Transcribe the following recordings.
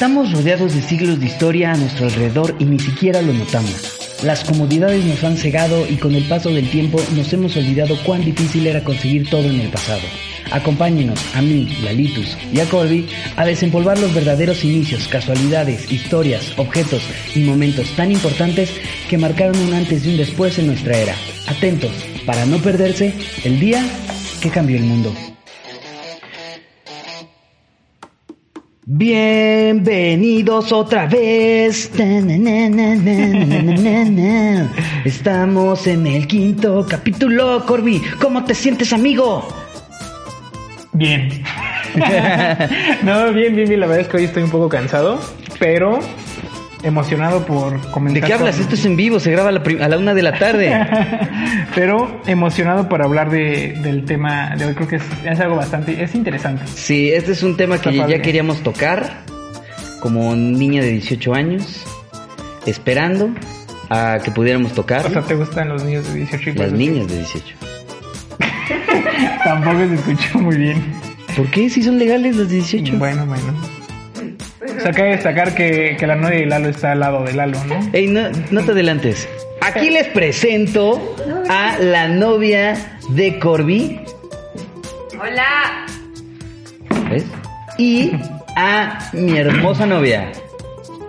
Estamos rodeados de siglos de historia a nuestro alrededor y ni siquiera lo notamos. Las comodidades nos han cegado y con el paso del tiempo nos hemos olvidado cuán difícil era conseguir todo en el pasado. Acompáñenos, a mí, Lalitus y a Corby, a desempolvar los verdaderos inicios, casualidades, historias, objetos y momentos tan importantes que marcaron un antes y un después en nuestra era. Atentos, para no perderse el día que cambió el mundo. Bienvenidos otra vez. Estamos en el quinto capítulo, Corby. ¿Cómo te sientes, amigo? Bien. no, bien, bien, bien. La verdad es que hoy estoy un poco cansado, pero emocionado por comentar. ¿De qué hablas? con- Esto es en vivo, se graba a la, prim- a la una de la tarde. pero emocionado por hablar de, del tema de hoy. Creo que es, es algo bastante, es interesante. Sí, este es un tema que ya queríamos tocar como niña de 18 años, esperando a que pudiéramos tocar. O sea, ¿te gustan los niños de 18 y Las niñas de 18. así? Tampoco se escuchó muy bien. ¿Por qué? Si son legales las de 18. Bueno, bueno. O sea, cabe destacar que, que la novia de Lalo está al lado de Lalo, ¿no? Ey, no, no te adelantes. Aquí les presento a la novia de Corby. Hola. ¿Ves? Y a mi hermosa novia.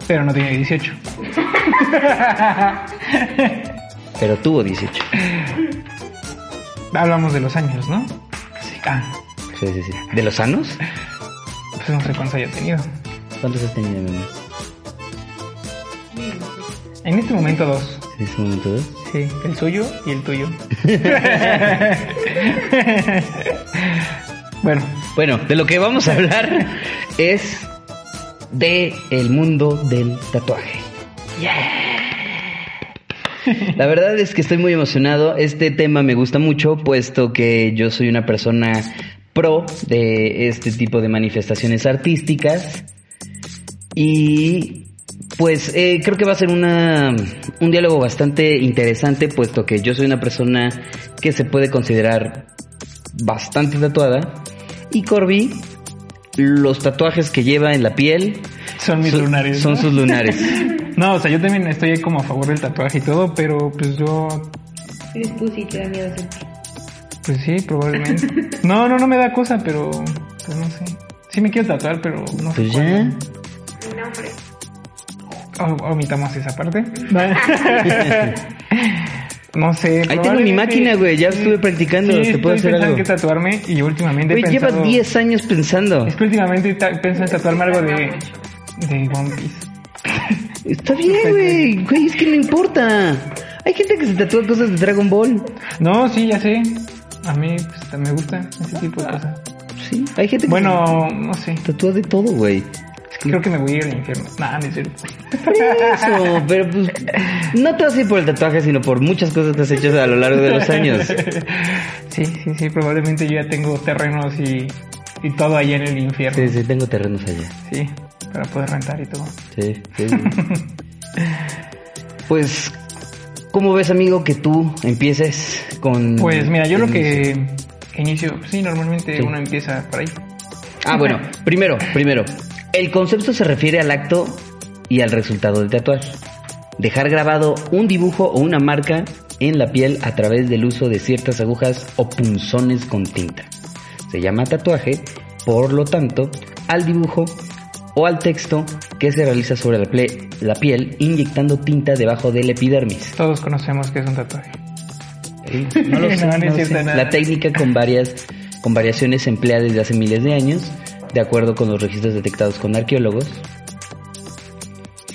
Pero no tiene 18. Pero tuvo 18. Hablamos de los años, ¿no? Ah, Sí, sí, sí. ¿De los sanos? pues no sé cuántos haya tenido. ¿Cuántos has tenido, mi amor? En este momento dos. En ese momento dos. Sí, el suyo y el tuyo. bueno, Bueno, de lo que vamos a hablar es de el mundo del tatuaje. La verdad es que estoy muy emocionado. Este tema me gusta mucho, puesto que yo soy una persona pro de este tipo de manifestaciones artísticas. Y pues eh, creo que va a ser una, un diálogo bastante interesante, puesto que yo soy una persona que se puede considerar bastante tatuada. Y Corby, los tatuajes que lleva en la piel son mis son- lunares. Son ¿no? sus lunares. No, o sea, yo también estoy como a favor del tatuaje y todo, pero pues yo, Eres pussy, te da miedo pues sí, probablemente. No, no, no me da cosa, pero pues no sé. Sí me quiero tatuar, pero no sé. Pues ya. Nombre. O- omitamos esa parte. no sé. Ahí tengo mi máquina, güey. Ya estuve practicando. Sí, Te puedo hacer algo. qué tatuarme y últimamente Güey, pensado... 10 años pensando. Es que últimamente pienso en tatuarme algo de, de One Piece. Está bien, güey. Güey, es que no importa. Hay gente que se tatúa cosas de Dragon Ball. No, sí, ya sé. A mí pues, me gusta ese tipo de cosas. Sí, hay gente que Bueno, no sé. se tatúa de todo, güey. Creo que me voy a ir al infierno. Nah, no es cierto. Eso, pero pues no te vas a ir por el tatuaje, sino por muchas cosas que has hecho a lo largo de los años. Sí, sí, sí. Probablemente yo ya tengo terrenos y, y todo allá en el infierno. Sí, sí, tengo terrenos allá. Sí, para poder rentar y todo. Sí, sí. Pues, ¿cómo ves, amigo, que tú empieces con... Pues mira, yo lo que, que inicio, sí, normalmente Sí. uno empieza por ahí. Ah, bueno, primero, primero. El concepto se refiere al acto y al resultado del tatuaje. Dejar grabado un dibujo o una marca en la piel a través del uso de ciertas agujas o punzones con tinta. Se llama tatuaje, por lo tanto, al dibujo o al texto que se realiza sobre la, ple- la piel inyectando tinta debajo del epidermis. Todos conocemos que es un tatuaje. Eh, No lo sé, No, no. La técnica con varias con variaciones se emplea desde hace miles de años, de acuerdo con los registros detectados con arqueólogos.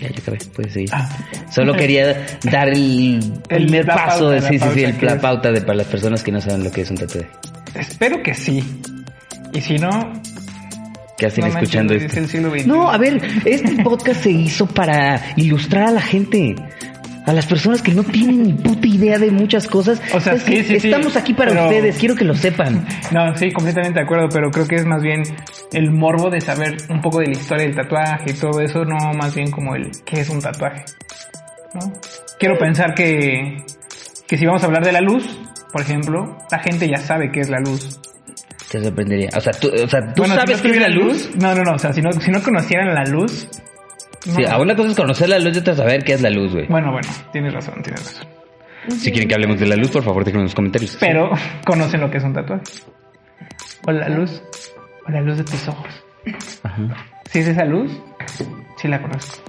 Ya, ya acabé, puedes seguir. Ah. Solo quería dar el El- primer paso, de, la sí, sí, sí, pauta el- que la pauta de para las personas que no saben lo que es un tatuaje. Espero que sí. Y si no, ¿Qué hacen no escuchando es esto? No, a ver, este podcast se hizo para ilustrar a la gente. A las personas que no tienen ni puta idea de muchas cosas. O sea, Es que sí, sí, sí, Estamos aquí para pero- ustedes, quiero que lo sepan. No, sí, completamente de acuerdo, pero creo que es más bien el morbo de saber un poco de la historia del tatuaje y todo eso, no más bien como el qué es un tatuaje. ¿no? Quiero pensar que, que si vamos a hablar de la luz, por ejemplo, la gente ya sabe qué es la luz. Te sorprendería. O sea, tú, o sea, ¿tú Bueno, si sabes no qué es la tuvieran luz? No, no, no, o sea, si no, si no conocieran la luz, Sí, No. a una cosa es conocer la luz y otra saber qué es la luz, güey. Bueno, bueno, tienes razón, tienes razón. Si quieren que hablemos de la luz, por favor, déjenme en los comentarios. Pero conocen lo que es un tatuaje. O la luz. O la luz de tus ojos. Ajá. Si es esa luz, sí la conozco.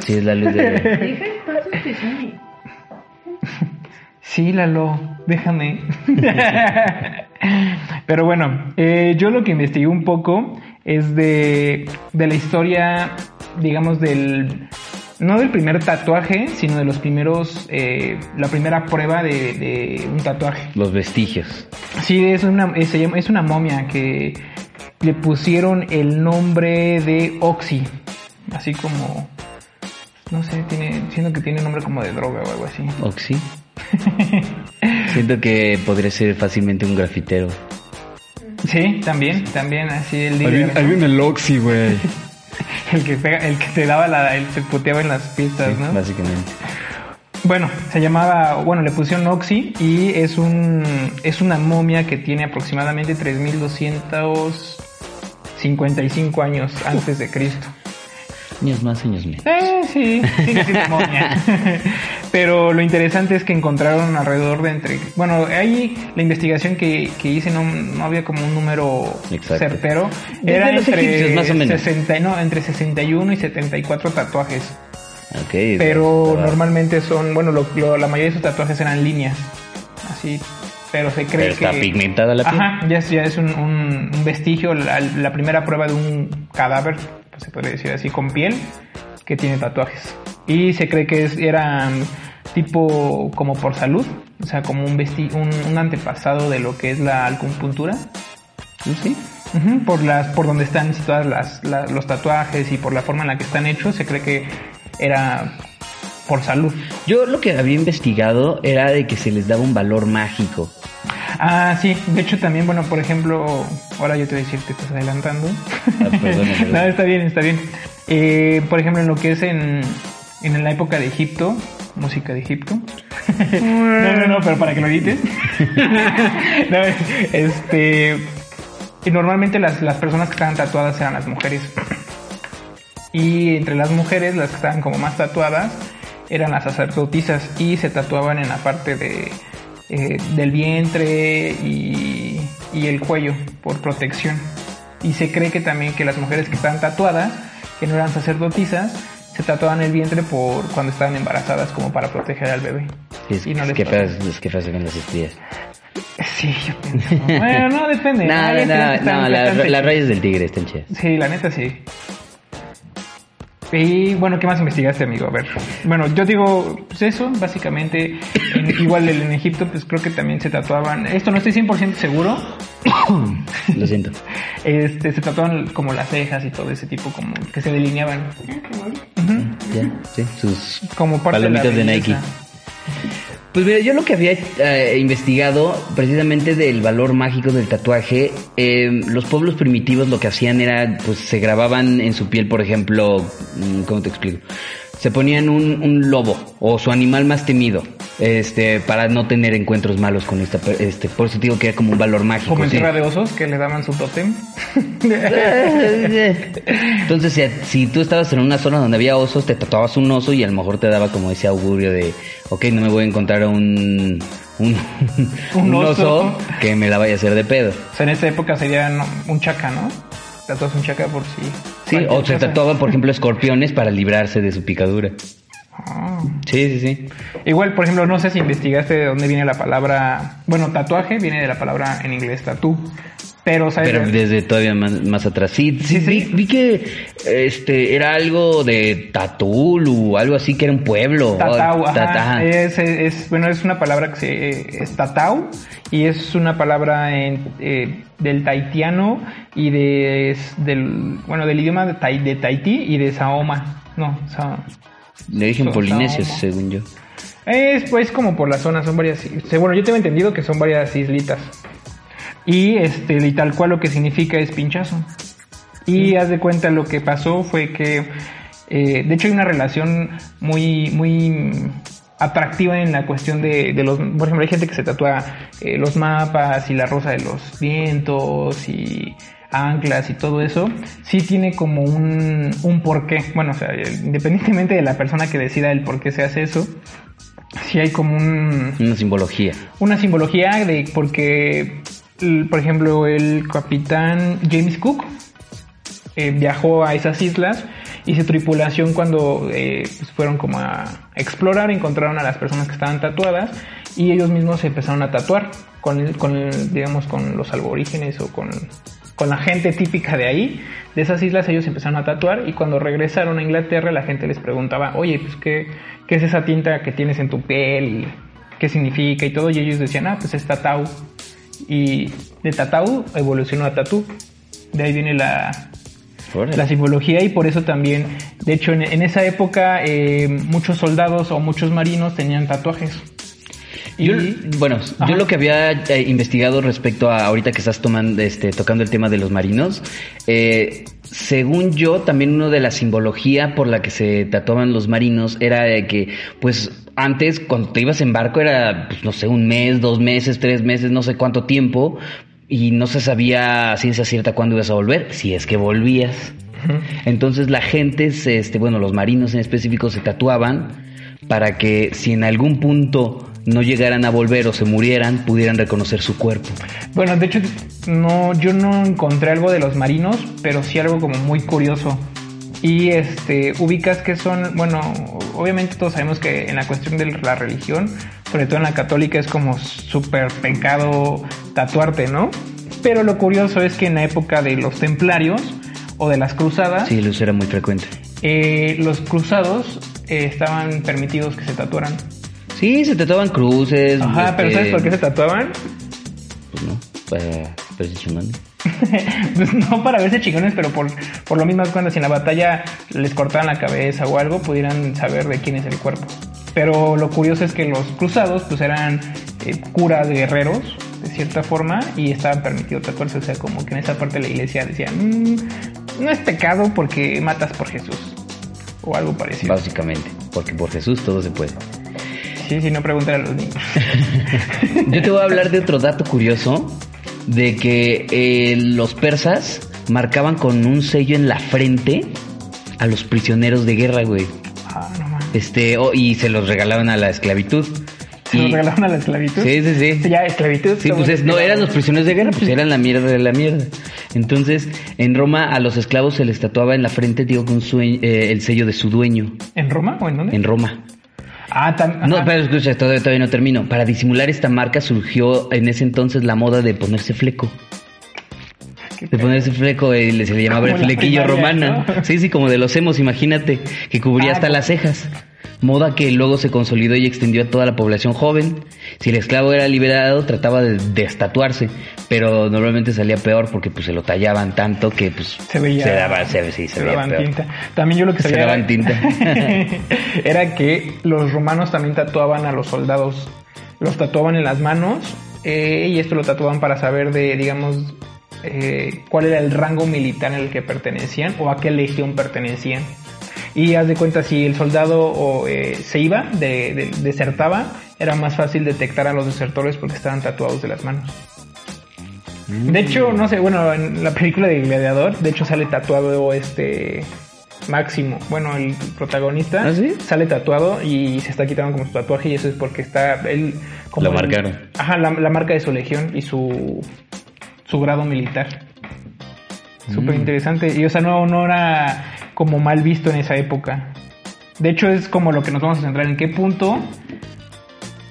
Sí, es la luz de... Deja. Sí, Lalo, déjame. Pero bueno, eh, yo lo que investigué un poco es de, de la historia, digamos, del... No del primer tatuaje, sino de los primeros... eh, la primera prueba de, de un tatuaje. Los vestigios. Sí, es una, es, una momia que le pusieron el nombre de Oxy. Así como... No sé, tiene, siento que tiene nombre como de droga o algo así. Oxy. Siento que podría ser fácilmente un grafitero. Sí, también, también así el líder. en el Oxy, güey. El que pega, el que te daba la, el te puteaba en las pistas, ¿no? Básicamente. Bueno, se llamaba, bueno, le pusieron Oxy y es un, es una momia que tiene aproximadamente 3255 años antes de Cristo. Años más, años menos. Eh, sí, sigue siendo momia. Pero lo interesante es que encontraron alrededor de entre... Bueno, ahí la investigación que, que hice no, no había como un número Exacto. certero. Era entre, más o menos. 60, no, entre 61 y 74 tatuajes. Ok. Pero normalmente son... Bueno, lo- lo- la mayoría de esos tatuajes eran líneas. Así... Pero se cree Pero que... está pigmentada la piel. Ajá, ya es, ya es un, un- un vestigio, la, la primera prueba de un cadáver, se puede decir así, con piel, que tiene tatuajes. Y se cree que es, era mm, tipo como por salud, o sea, como un, vesti un, antepasado de lo que es la acupuntura. Sí. Ujú, por las por donde están situadas las, la- los tatuajes y por la forma en la que están hechos, se cree que era por salud. Yo lo que había investigado era de que se les daba un valor mágico. Ah, sí, de hecho también, bueno, por ejemplo, ahora yo te voy a decir, te estás adelantando. Ah, no, está bien, está bien. Eh, por ejemplo, en lo que es en, en la época de Egipto, música de Egipto. no, no, no, pero para que lo edites. No, este, y normalmente las, las personas que estaban tatuadas eran las mujeres. Y entre las mujeres, las que estaban como más tatuadas, eran las sacerdotisas y se tatuaban en la parte de, eh, del vientre y, y el cuello por protección. Y se cree que también que las mujeres que estaban tatuadas, que no eran sacerdotisas, se tatuaban el vientre por cuando estaban embarazadas como para proteger al bebé. Es, Y no es que se ven las estrías. Sí, yo pienso. Bueno, no, depende. No, no, no, están la- las rayas del tigre están chidas. Sí, la neta sí. Y bueno, ¿qué más investigaste, amigo? A ver. Bueno, yo digo, pues eso, básicamente. En- igual el- en Egipto, pues creo que también se tatuaban. Esto no estoy 100% seguro. Lo siento. Este, se tatuaban como las cejas y todo ese tipo, como que se delineaban. Ah, qué bonito. Ujú. Ya, sí, sus Como parte palomitas de, Nike. Pues mira, yo lo que había eh, investigado precisamente del valor mágico del tatuaje, eh, los pueblos primitivos lo que hacían era, pues se grababan en su piel, por ejemplo, mm, ¿cómo te explico? Se ponían un, un lobo o su animal más temido, este, para no tener encuentros malos con esta, este, por eso te digo que era como un valor mágico. Como en sí. Tierra de Osos, que le daban su tótem. Entonces, si, si tú estabas en una zona donde había osos, te tatuabas un oso y a lo mejor te daba como ese augurio de, ok, no me voy a encontrar a un, un, Un un oso. oso que me la vaya a hacer de pedo. o sea, en esta época sería un chaca, ¿no? Tatuas un chaca por si. Sí, cualquier o se tatuaban, por ejemplo, escorpiones para librarse de su picadura. Ah. Sí, sí, sí. Igual, por ejemplo, no sé si investigaste de dónde viene la palabra. Bueno, tatuaje viene de la palabra en inglés tatú. Pero, desde todavía más, más atrás. Sí, sí. Vi, vi que este era algo de Tatulu, algo así que era un pueblo. Tatau, Oh, ajá. Tata- ajá. Es, es- bueno, es una palabra que se, es tatau y es una palabra en, eh, del taitiano y de, del, bueno, del idioma de, Tai- de Tahití y de Saoma. No, Sa- Le dije en Son- polinesio, son- según yo. Es pues como por la zona, son varias. Bueno, yo tengo entendido que son varias islitas. Y este, y tal cual lo que significa es pinchazo. Y haz de cuenta lo que pasó fue que, eh, de hecho, hay una relación muy, muy atractiva en la cuestión de, de los. Por ejemplo, hay gente que se tatúa eh, los mapas y la rosa de los vientos y anclas y todo eso, sí tiene como un, un porqué. Bueno, o sea, independientemente de la persona que decida el por qué se hace eso, sí hay como un, Una simbología. una simbología de porque, por ejemplo, el capitán James Cook eh, viajó a esas islas y su tripulación cuando eh, pues, fueron como a explorar encontraron a las personas que estaban tatuadas y ellos mismos se empezaron a tatuar con, el- con digamos con los aborígenes o con, con la gente típica de ahí de esas islas ellos empezaron a tatuar y cuando regresaron a Inglaterra la gente les preguntaba oye pues qué, qué es esa tinta que tienes en tu piel y qué significa y todo y ellos decían ah pues es tatau y de tatau evolucionó a tatú de ahí viene la, la simbología y por eso también, de hecho, en, en esa época eh, muchos soldados o muchos marinos tenían tatuajes. Yo, bueno, Ajá. yo lo que había eh, investigado respecto a ahorita que estás tomando, este, tocando el tema de los marinos, eh, según yo, también una de la simbología por la que se tatuaban los marinos era de que, pues, antes cuando te ibas en barco era, pues, no sé, un mes, dos meses, tres meses, no sé cuánto tiempo, y no se sabía a ciencia cierta cuándo ibas a volver, si es que volvías. Entonces la gente, se, este, bueno, los marinos en específico se tatuaban para que si en algún punto no llegaran a volver o se murieran, pudieran reconocer su cuerpo. bueno, de hecho, no, yo no encontré algo de los marinos, pero sí algo como muy curioso. Y este, ubicas que son, bueno, obviamente todos sabemos que en la cuestión de la religión, sobre todo en la católica, es como súper pecado tatuarte, ¿no? Pero lo curioso es que en la época de los templarios o de las cruzadas, Sí, uso era muy frecuente. Eh, los cruzados eh, estaban permitidos que se tatuaran. Sí, se tatuaban cruces. Ajá, pero este, ¿sabes por qué se tatuaban? Pues no, para, para. Pues no para verse chingones, pero por, por lo mismo cuando si en la batalla les cortaban la cabeza o algo, pudieran saber de quién es el cuerpo. Pero lo curioso es que los cruzados pues eran eh, curas guerreros, de cierta forma, y estaban permitidos tatuarse. O sea, como que en esa parte de la iglesia decían, "Mm, no es pecado porque matas por Jesús. O algo parecido. Básicamente, porque por Jesús todo se puede. Sí, sí, no preguntar a los niños. Yo te voy a hablar de otro dato curioso, de que eh, los persas marcaban con un sello en la frente a los prisioneros de guerra, güey. Ah, no mames. Este, oh, y se los regalaban a la esclavitud. ¿Se Y- lo regalaron a la esclavitud? Sí, sí, sí. Ya, esclavitud. Sí, pues es- no eran los prisioneros de guerra, pues eran la mierda de la mierda. Entonces, en Roma a los esclavos se les tatuaba en la frente, digo, con su, eh, el sello de su dueño, ¿En Roma o en dónde? en Roma. Ah, No, pero escucha, todavía, todavía no termino. Para disimular esta marca surgió en ese entonces la moda de ponerse fleco. De ponerse fleco, eh, se le llamaba el Como flequillo primaria, romana. ¿no? Sí, sí, como de los hemos, imagínate, que cubría Ah, hasta las cejas. Moda que luego se consolidó y extendió a toda la población joven. Si el esclavo era liberado, trataba de destatuarse, pero normalmente salía peor porque pues se lo tallaban tanto que pues se veía. daba, se, sí, se, veía daban peor. tinta. También yo lo que Se sabía. daban tinta. era que los romanos también tatuaban a los soldados. Los tatuaban en las manos. eh, y esto lo tatuaban para saber de, digamos, eh, cuál era el rango militar en el que pertenecían o a qué legión pertenecían. Y haz de cuenta, si el soldado o, eh, se iba, de, de- desertaba, era más fácil detectar a los desertores porque estaban tatuados de las manos. De hecho, no sé, bueno, en la película de Gladiador, de hecho sale tatuado este Máximo, bueno, el protagonista ¿Ah, sí? sale tatuado y se está quitando como su tatuaje y eso es porque está él como Lo el- marcaron. ajá, la, la marca de su legión y su su grado militar. Súper Mm. interesante. Y o sea, no, no era como mal visto en esa época. De hecho, es como lo que nos vamos a centrar en qué punto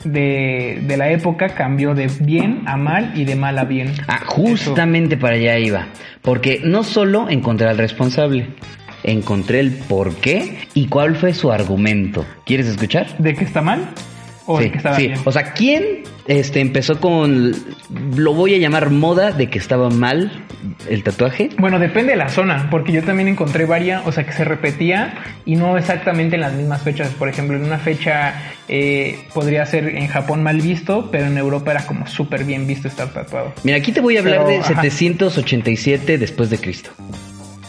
de, de la época cambió de bien a mal y de mal a bien. Ah, justamente para allá iba. Porque no solo encontré al responsable, encontré el por qué y cuál fue su argumento. ¿Quieres escuchar? ¿De que está mal? ¿O sí, de que estaba sí. bien? O sea, ¿quién este, empezó con, lo voy a llamar moda de que estaba mal el tatuaje? Bueno, depende de la zona, porque yo también encontré varias, o sea, que se repetía y no exactamente en las mismas fechas. Por ejemplo, en una fecha eh, podría ser en Japón mal visto, pero en Europa era como súper bien visto estar tatuado. Mira, aquí te voy a hablar Pero, de ajá. 787 después de Cristo.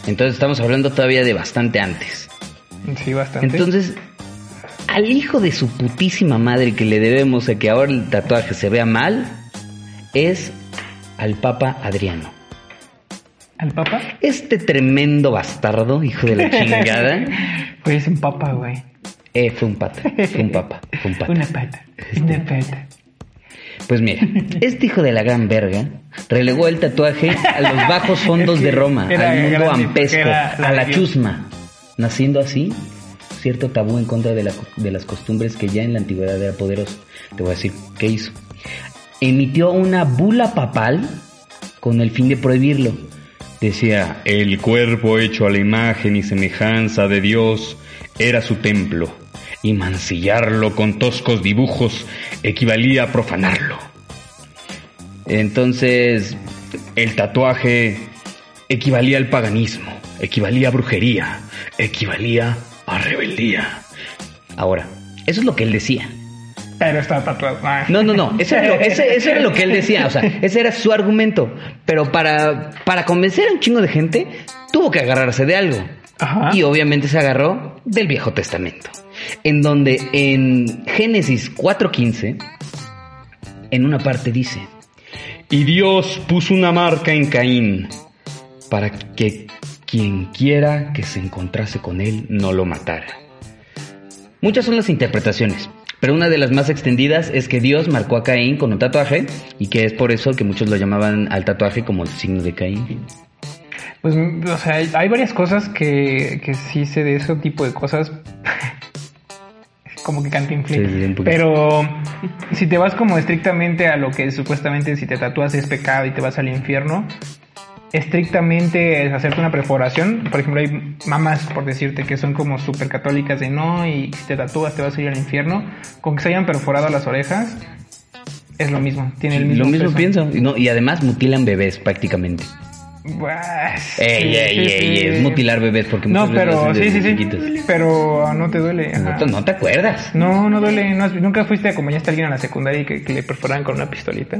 Entonces estamos hablando todavía de bastante antes. Sí, bastante. Entonces, al hijo de su putísima madre que le debemos a que ahora el tatuaje se vea mal, es al Papa Adriano. ¿Al papa? Este tremendo bastardo, hijo de la chingada. Pues un papa, güey. Eh, fue un pata, fue un papa, fue un pata. Una pata. Una pata. Pues mira, este hijo de la gran verga relegó el tatuaje a los bajos fondos de Roma, al mundo ampesco, a la chusma, naciendo así cierto tabú en contra de, la- de las costumbres que ya en la antigüedad era poderoso. Te voy a decir, ¿qué hizo? Emitió una bula papal con el fin de prohibirlo. Decía, el cuerpo hecho a la imagen y semejanza de Dios era su templo, y mancillarlo con toscos dibujos equivalía a profanarlo. Entonces, el tatuaje equivalía al paganismo, equivalía a brujería, equivalía a rebeldía. Ahora, eso es lo que él decía. Pero está tatuado. Ah. No, no, no, eso era, lo, ese- eso era lo que él decía, o sea, ese era su argumento. Pero para, para convencer a un chingo de gente, tuvo que agarrarse de algo. Ajá. Y obviamente se agarró del Viejo Testamento, en donde en Génesis 4.15, en una parte dice, y Dios puso una marca en Caín para que quien quiera que se encontrase con él no lo matara. Muchas son las interpretaciones, pero una de las más extendidas es que Dios marcó a Caín con un tatuaje y que es por eso que muchos lo llamaban al tatuaje como el signo de Caín. Pues, o sea, hay- varias cosas que, que sí sé de ese tipo de cosas. como que cantinflé. Sí. Pero si te vas como estrictamente a lo que supuestamente si te tatúas es pecado y te vas al infierno, estrictamente es hacerte una perforación. Por ejemplo, hay mamás, por decirte, que son como súper católicas de no y si te tatúas te vas a ir al infierno. Con que se hayan perforado las orejas, es lo mismo. Tiene el mismo Lo mismo peso. pienso. Y, no, y además mutilan bebés prácticamente. Buah, Ey, sí, ey, sí, ey, sí. es mutilar bebés porque No, muchas veces pero lo sí, sí, sí. chiquitos. Pero no te duele. No te, no te acuerdas. No, no duele. No nunca fuiste a acompañaste a alguien a la secundaria y que, que le perforaran con una pistolita.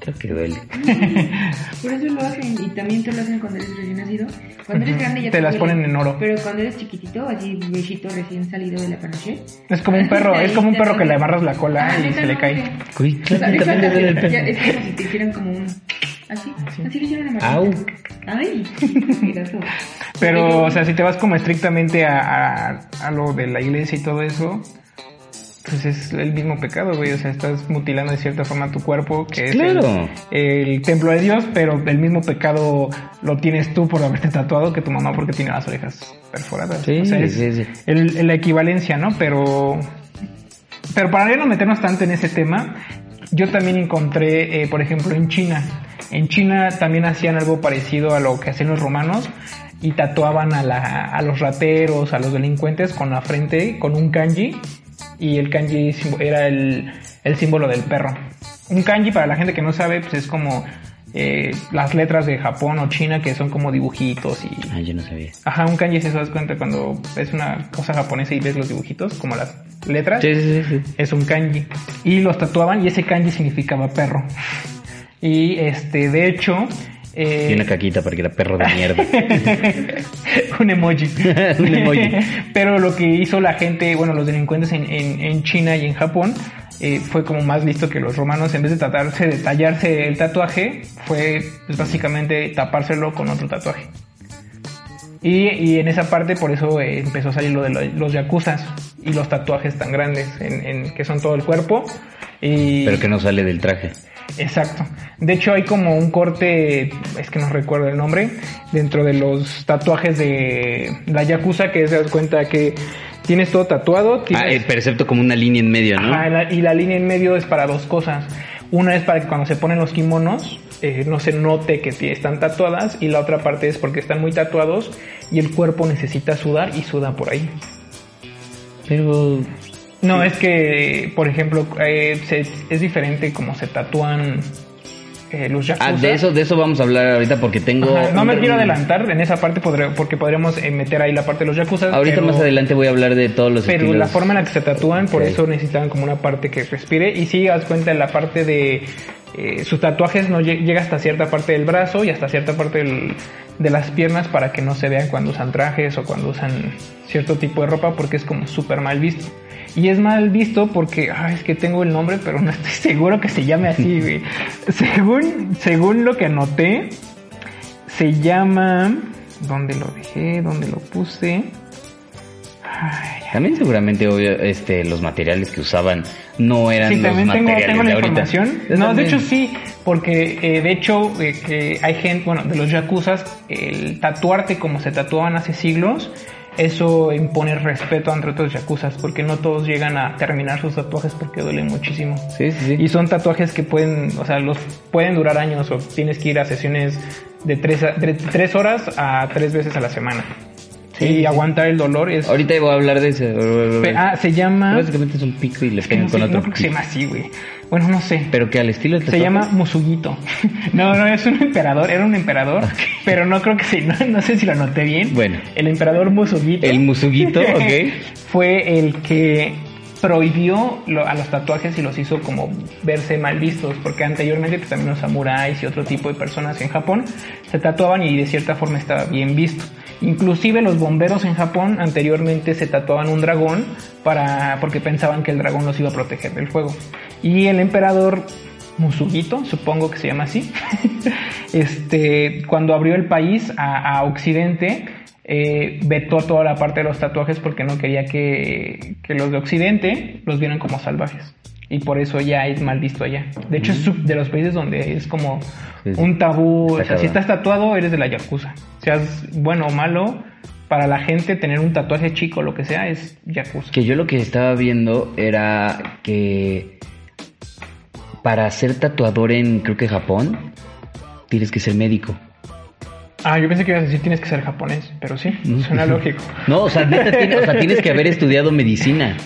Creo que duele. Por eso lo hacen. Y también te lo hacen cuando eres recién nacido. Cuando eres grande ya Te las duele. ponen en oro. Pero cuando eres chiquitito, así bebecito recién salido de la panoche. Es como un perro, es como un perro que le amarras la cola Ah, y se le cae. Uy, O sea, claro, también le duele el ya, pelo. es como si te hicieran como un... Así, así le hicieron a Au. Ay, mira tú. Pero, o sea, si te vas como estrictamente a, a, a lo de la iglesia y todo eso, pues es el mismo pecado, güey. O sea, estás mutilando de cierta forma tu cuerpo, que es el- Claro. el, templo de Dios, pero el mismo pecado lo tienes tú por haberte tatuado que tu mamá porque tiene las orejas perforadas. Sí, o sea, es sí, sí. el- la equivalencia, ¿no? Pero, pero para no meternos tanto en ese tema, yo también encontré, eh, por ejemplo, en China. En China también hacían algo parecido a lo que hacían los romanos y tatuaban a, la, a los rateros, a los delincuentes con la frente, con un kanji. Y el kanji era el, el símbolo del perro. Un kanji, para la gente que no sabe, pues es como eh, las letras de Japón o China que son como dibujitos y Ah, yo no sabía. Ajá, un kanji se das cuenta cuando ves una cosa japonesa y ves los dibujitos, como las letras. Sí, sí. sí. Es un kanji. Y los tatuaban y ese kanji significaba perro. Y este, de hecho... eh, Y una caquita porque era perro de mierda. un emoji. Un emoji. Pero lo que hizo la gente, bueno, los delincuentes en, en- en China y en Japón, eh, fue como más listo que los romanos. En vez de tratarse de tallarse el tatuaje, fue pues, básicamente tapárselo con otro tatuaje. Y, y en esa parte por eso eh, empezó a salir lo de lo- los yakuzas y los tatuajes tan grandes, en, en- que son todo el cuerpo. Y, Pero que no sale del traje. Exacto. De hecho, hay como un corte, es que no recuerdo el nombre, dentro de los tatuajes de la Yakuza, que se das cuenta que tienes todo tatuado. Ah, tienes- eh, percepto como una línea en medio, ¿no? Ajá, la- y la línea en medio es para dos cosas. Una es para que cuando se ponen los kimonos eh, no se note que están tatuadas y la otra parte es porque están muy tatuados y el cuerpo necesita sudar y suda por ahí. Pero No, es que, por ejemplo, eh, se- es diferente como se tatúan eh, los yakuza. Ah, de eso, de eso vamos a hablar ahorita porque tengo. Ajá, no me quiero adelantar en esa parte podré- porque podremos eh, meter ahí la parte de los yakuza. Ahorita pero- más adelante voy a hablar de todos los Pero estilos. la forma en la que se tatúan, por eso necesitaban como una parte que respire. Y si das cuenta en la parte de eh, sus tatuajes, no lle- llega hasta cierta parte del brazo y hasta cierta parte del- de las piernas para que no se vean cuando usan trajes o cuando usan cierto tipo de ropa porque es como súper mal visto. Y es mal visto porque, ah, es que tengo el nombre, pero no estoy seguro que se llame así, güey. según, según lo que anoté, Se llama. ¿Dónde lo dejé? ¿Dónde lo puse? También seguramente obvio, este, los materiales que usaban no eran Sí, los tengo, materiales tengo de la ahorita. información. No, de hecho sí, porque eh, de hecho eh, que hay gente, bueno, de los yakuzas, el tatuarte como se tatuaban hace siglos, eso impone respeto entre otros yakuzas, porque no todos llegan a terminar sus tatuajes porque duelen muchísimo. Sí, sí, sí. Y son tatuajes que pueden, o sea, los pueden durar años o tienes que ir a sesiones de tres, a- de tres horas a tres veces a la semana. Sí, y aguantar el dolor es... Ahorita voy a hablar de eso. Pe- Ah, se llama... Básicamente es un pico y le pegan no, con sé- otro no creo que se llama así, güey. Bueno, no sé. Pero que al estilo Se llama Musuguito. No, no, es un emperador, era un emperador, pero no creo que se, no, no sé si lo anoté bien. Bueno. El emperador Musuguito. El musuguito, ok. fue el que prohibió lo- a los tatuajes y los hizo como verse mal vistos, porque anteriormente pues, también los samuráis y otro tipo de personas en Japón se tatuaban y de cierta forma estaba bien visto. Inclusive los bomberos en Japón anteriormente se tatuaban un dragón para porque pensaban que el dragón los iba a proteger del fuego. Y el emperador Musuguito, supongo que se llama así, este, cuando abrió el país a, a Occidente, eh, vetó toda la parte de los tatuajes porque no quería que, que los de Occidente los vieran como salvajes. Y por eso ya es mal visto allá. De hecho, es sub- de los países donde es como un tabú. O sea, si estás tatuado, eres de la Yakuza. Seas bueno o malo, para la gente tener un tatuaje chico, lo que sea, es Yakuza. Que yo lo que estaba viendo era que para ser tatuador en, creo que Japón, tienes que ser médico. Ah, yo pensé que ibas a decir tienes que ser japonés, pero sí, suena lógico. No, o sea, neta, tiene- o sea, tienes que haber estudiado medicina.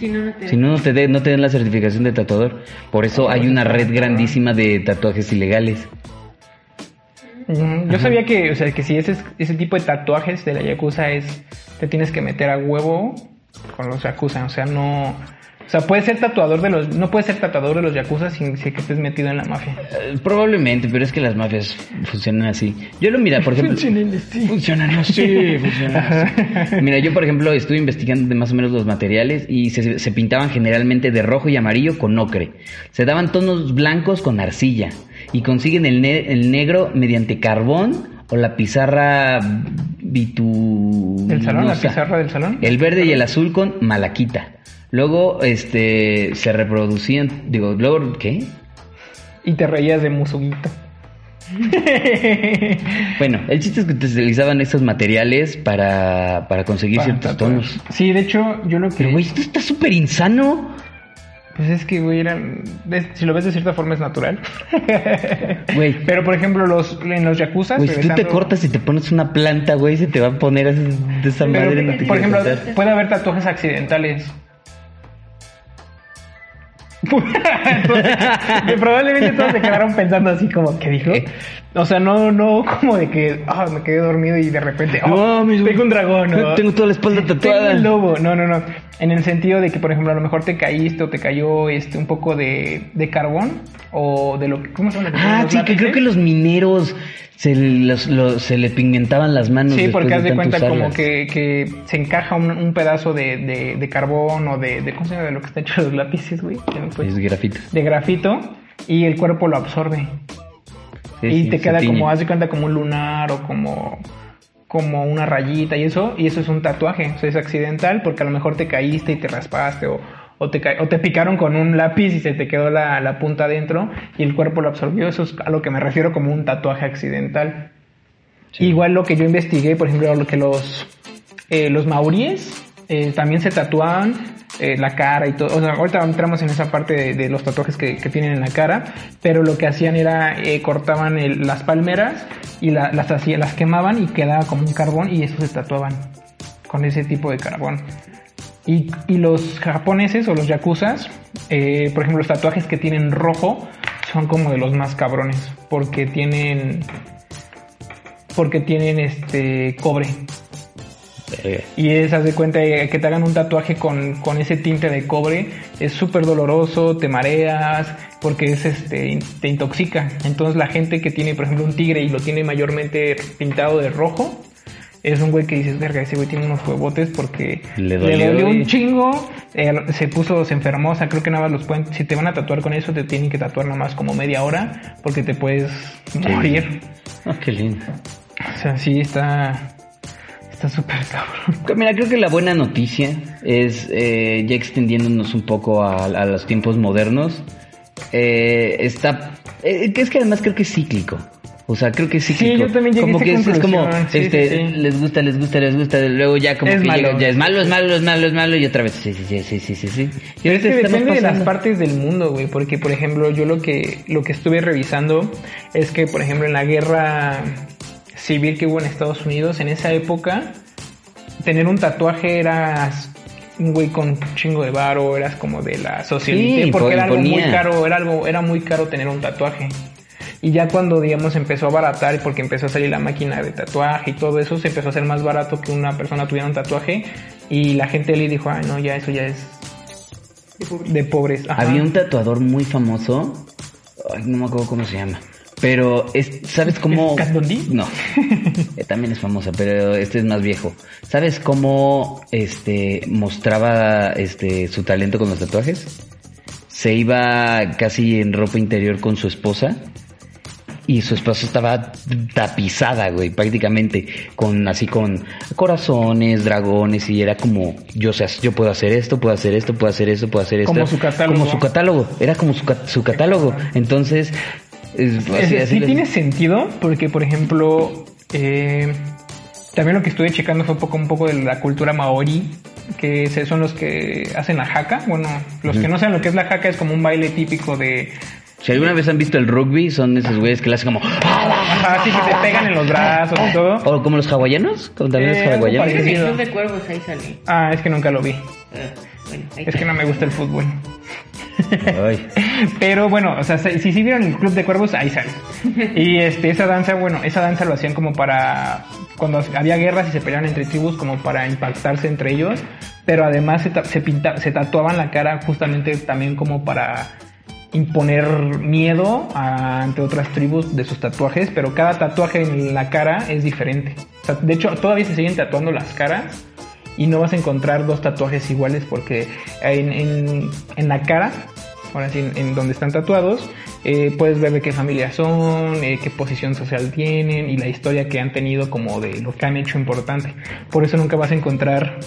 Si no, no te. Si no, no te, de- no te den la certificación de tatuador. Por eso hay una red grandísima de tatuajes ilegales. Yo sabía que, o sea, que si ese, ese tipo de tatuajes de la Yakuza es, te tienes que meter a huevo con los Yakuza, o sea, no, o sea, puedes ser tatuador de los, no puedes ser tatuador de los Yakuza sin, sin que estés metido en la mafia. Eh, probablemente, pero es que las mafias funcionan así. Yo lo mira, por ejemplo. Funcionan así, funcionan así. Mira, yo por ejemplo estuve investigando de más o menos los materiales y se, se pintaban generalmente de rojo y amarillo con ocre. Se daban tonos blancos con arcilla y consiguen el, ne- el negro mediante carbón o la pizarra bitu... ¿Del salón? ¿La pizarra del salón? El verde y el azul con malaquita. Luego, este, se reproducían, digo, luego, ¿qué? Y te reías de Musuguito. Bueno, el chiste es que te utilizaban estos materiales para, para conseguir Para ciertos tonos. Sí, de hecho, yo lo que... Pero, güey, esto está súper insano. Pues es que, güey, eran- si lo ves de cierta forma es natural. Güey. Pero, por ejemplo, los, en los Yakuza... Güey, si tú te cortas y te pones una planta, güey, se te va a poner de esa Pero, madre. no por ejemplo, puede haber tatuajes accidentales. Entonces, que probablemente todos se quedaron pensando así como que dijo. ¿Qué? O sea, no, no como de que ah, me quedé dormido y de repente oh, No, mis- tengo un dragón. o- Tengo toda la espalda Tengo tatuada. un lobo. No, no, no. En el sentido de que, por ejemplo, a lo mejor te caíste o te cayó este un poco de, de carbón o de lo que. ¿Cómo se llama? Ah, sí, que creo que los mineros se, los- los- se le pigmentaban las manos. Sí, porque haz de cuenta como que, que se encaja un, un pedazo de, de, de carbón o de, de. ¿Cómo se llama? De lo que está hecho los lápices, güey. Es grafito. De grafito y el cuerpo lo absorbe. Sí, y sí, te queda tiñe. como, haz de cuenta como un lunar o como, como una rayita y eso, y eso es un tatuaje, o sea, es accidental porque a lo mejor te caíste y te raspaste o, o, te, o te picaron con un lápiz y se te quedó la, la punta adentro y el cuerpo lo absorbió, eso es a lo que me refiero como un tatuaje accidental. Sí. Igual lo que yo investigué, por ejemplo, lo que los, eh, los maoríes eh, también se tatúan eh, la cara y todo. O sea, ahorita entramos en esa parte de, de los tatuajes que, que tienen en la cara, pero lo que hacían era eh, cortaban el- las palmeras y la- las hacían, las quemaban y quedaba como un carbón y eso se tatuaban con ese tipo de carbón. Y, y los japoneses o los yakuzas, eh, por ejemplo, los tatuajes que tienen rojo son como de los más cabrones, porque tienen porque tienen este cobre. Verga. Y es, haz de cuenta, eh, que te hagan un tatuaje con, con ese tinte de cobre, es súper doloroso, te mareas, porque es este, te intoxica. Entonces la gente que tiene, por ejemplo, un tigre y lo tiene mayormente pintado de rojo, es un güey que dices, verga, ese güey tiene unos huevotes porque Le dolió un chingo, eh, se puso, se enfermó, o sea, creo que nada más los pueden, si te van a tatuar con eso, te tienen que tatuar nada más como media hora, porque te puedes morir. Ah, qué lindo. O sea, sí está. Está súper cabrón. Mira, creo que la buena noticia es, eh, ya extendiéndonos un poco a, a los tiempos modernos, eh, está... eh, es que además creo que es cíclico. O sea, creo que Sí, cíclico. yo también llegué a como esa que es, es como. Sí, este, sí, sí. les gusta, les gusta, les gusta, luego ya como Es que malo. llega, ya es malo, es malo, es malo, es malo, y otra vez, sí, sí, sí, sí, sí, sí, sí. Y Pero es que depende de las partes del mundo, güey. Porque, por ejemplo, yo lo que, lo que estuve revisando es que, por ejemplo, en la guerra civil que hubo en Estados Unidos, en esa época, tener un tatuaje era un güey con un chingo de varo, eras como de la sociedad. Sí, porque era algo muy caro, era algo, era muy caro tener un tatuaje. Y ya cuando, digamos, empezó a baratar porque empezó a salir la máquina de tatuaje y todo eso, se empezó a hacer más barato que una persona tuviera un tatuaje. Y la gente le dijo, ay, no, ya eso ya es De pobre. de pobres. Ajá. Había un tatuador muy famoso, ay, no me acuerdo cómo se llama, pero es, ¿sabes cómo? ¿Kat Von D? No, Eh, también es famosa, pero este es más viejo. ¿Sabes cómo este mostraba este su talento con los tatuajes? Se iba casi en ropa interior con su esposa. Y su esposa estaba tapizada, güey, prácticamente, con así con corazones, dragones, y era como, yo sé, yo puedo hacer esto, puedo hacer esto, puedo hacer esto, puedo hacer esto. Como su catálogo. Como su catálogo, era como su, su catálogo. Entonces, es- así- Es- así sí les- tiene sentido porque, por ejemplo, eh, también lo que estuve checando fue un poco, un poco de la cultura maori, que son los que hacen la jaca. Bueno, los que no saben lo que es la jaca es como un baile típico de... Si alguna vez han visto el rugby, son esos güeyes que le hacen como... Ajá, así que se pegan en los brazos y todo. O como los hawaianos, como también Eh, los hawaianos. Creo que parecido. Club de Cuervos ahí sale. Ah, es que nunca lo vi. Ah, bueno, ahí Es que no me gusta el fútbol. Ay. Pero bueno, o sea, si si sí vieron el Club de Cuervos, ahí sale. Y este, esa danza, bueno, esa danza lo hacían como para cuando había guerras y se peleaban entre tribus, como para impactarse entre ellos. Pero además se, ta- se, pinta- se tatuaban la cara justamente también como para imponer miedo ante otras tribus de sus tatuajes. Pero cada tatuaje en la cara es diferente. De hecho, todavía se siguen tatuando las caras y no vas a encontrar dos tatuajes iguales porque en, la cara, ahora sí, en, en donde están tatuados, eh, puedes ver de qué familia son, eh, qué posición social tienen y la historia que han tenido como de lo que han hecho importante. Por eso nunca vas a encontrar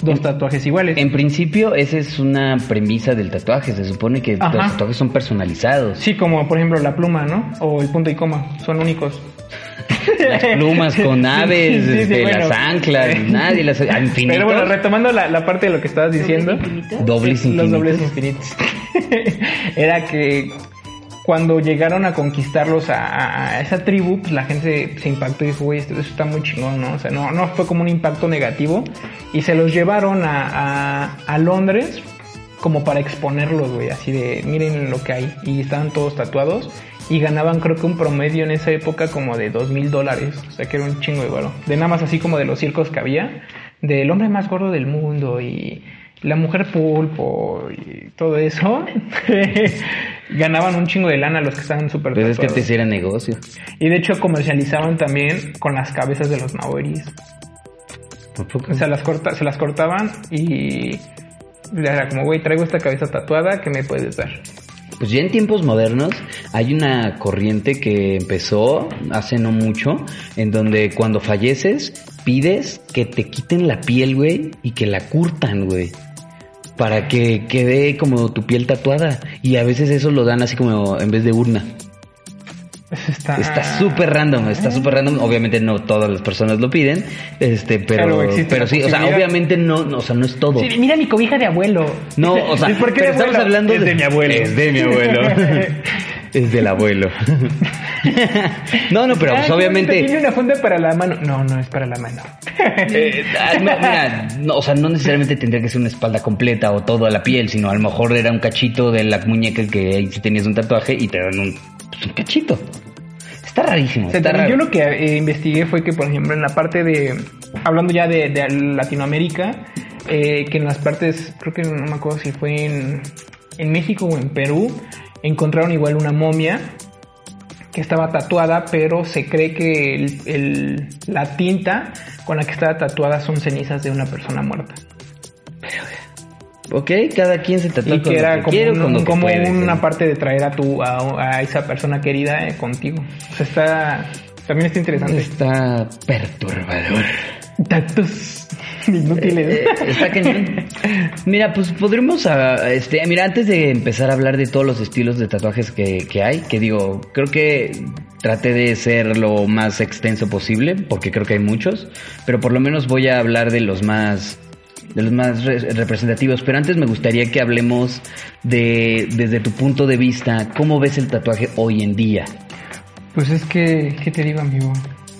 dos tatuajes iguales. En principio, esa es una premisa del tatuaje. Se supone que Ajá. los tatuajes son personalizados. Sí, como por ejemplo la pluma, ¿no? O el punto y coma, son únicos. Las plumas con aves, Sí, sí, este, bueno. las anclas, nadie las... infinitos. Pero bueno, retomando la, la parte de lo que estabas diciendo. Dobles Los infinitos. dobles infinitos. Era que cuando llegaron a conquistarlos a, esa tribu, pues la gente se, impactó y dijo, güey, esto, está muy chingón, ¿no? O sea, no, no fue como un impacto negativo. Y se los llevaron a Londres como para exponerlos, güey, así de, miren lo que hay. Y estaban todos tatuados. Y ganaban creo que un promedio en esa época como de dos mil dólares. O sea que era un chingo de valor. De nada más así como de los circos que había. Del hombre más gordo del mundo y la mujer pulpo y todo eso. ganaban un chingo de lana los que estaban súper Pues es que te tatuados. hiciera negocio. Y de hecho comercializaban también con las cabezas de los maoris. Sea, las corta, se las cortaban y era como, güey, traigo esta cabeza tatuada, ¿qué me puedes dar? Pues ya en tiempos modernos hay una corriente que empezó hace no mucho, en donde cuando falleces pides que te quiten la piel, güey, y que la curtan, güey. Para que quede como tu piel tatuada. Y a veces eso lo dan así como en vez de urna. Está Está súper random, está súper random. Obviamente no todas las personas lo piden, este, pero, Pero sí, o sea, obviamente no, no, o sea, no es todo. Sí, mira mi cobija de abuelo. No, o sea, ¿Y por qué pero de estamos hablando Es de mi abuelo. Es de mi abuelo. es del abuelo. no, no, pero Ah, pues obviamente. Tiene una funda para la mano. No, no es para la mano. eh, ah, no, mira, no, o sea, no necesariamente tendría que ser una espalda completa o toda la piel, sino a lo mejor era un cachito de la muñeca que ahí tenías un tatuaje y te dan un, pues, un cachito. Está rarísimo. O sea, está también raro. yo lo que eh, investigué fue que, por ejemplo, en la parte de, hablando ya de, de Latinoamérica, eh, que en las partes, creo que no me acuerdo si fue en, en México o en Perú, encontraron igual una momia que estaba tatuada, pero se cree que el- el- la tinta con la que estaba tatuada son cenizas de una persona muerta. Ok, cada quien se tatúa Y con que lo era que como, quiere o un- lo que como puede, una parte de traer a tu a, a esa persona querida eh, contigo. O sea, está También está interesante. Está perturbador. Tactos inútiles. Eh, eh, está cañón. Mira, pues podremos, ah, este, mira, antes de empezar a hablar de todos los estilos de tatuajes que, que hay, que digo, creo que traté de ser lo más extenso posible, porque creo que hay muchos, pero por lo menos voy a hablar de los más de los más re- representativos, pero antes me gustaría que hablemos de desde tu punto de vista, cómo ves el tatuaje hoy en día. Pues es que, ¿qué te digo, amigo?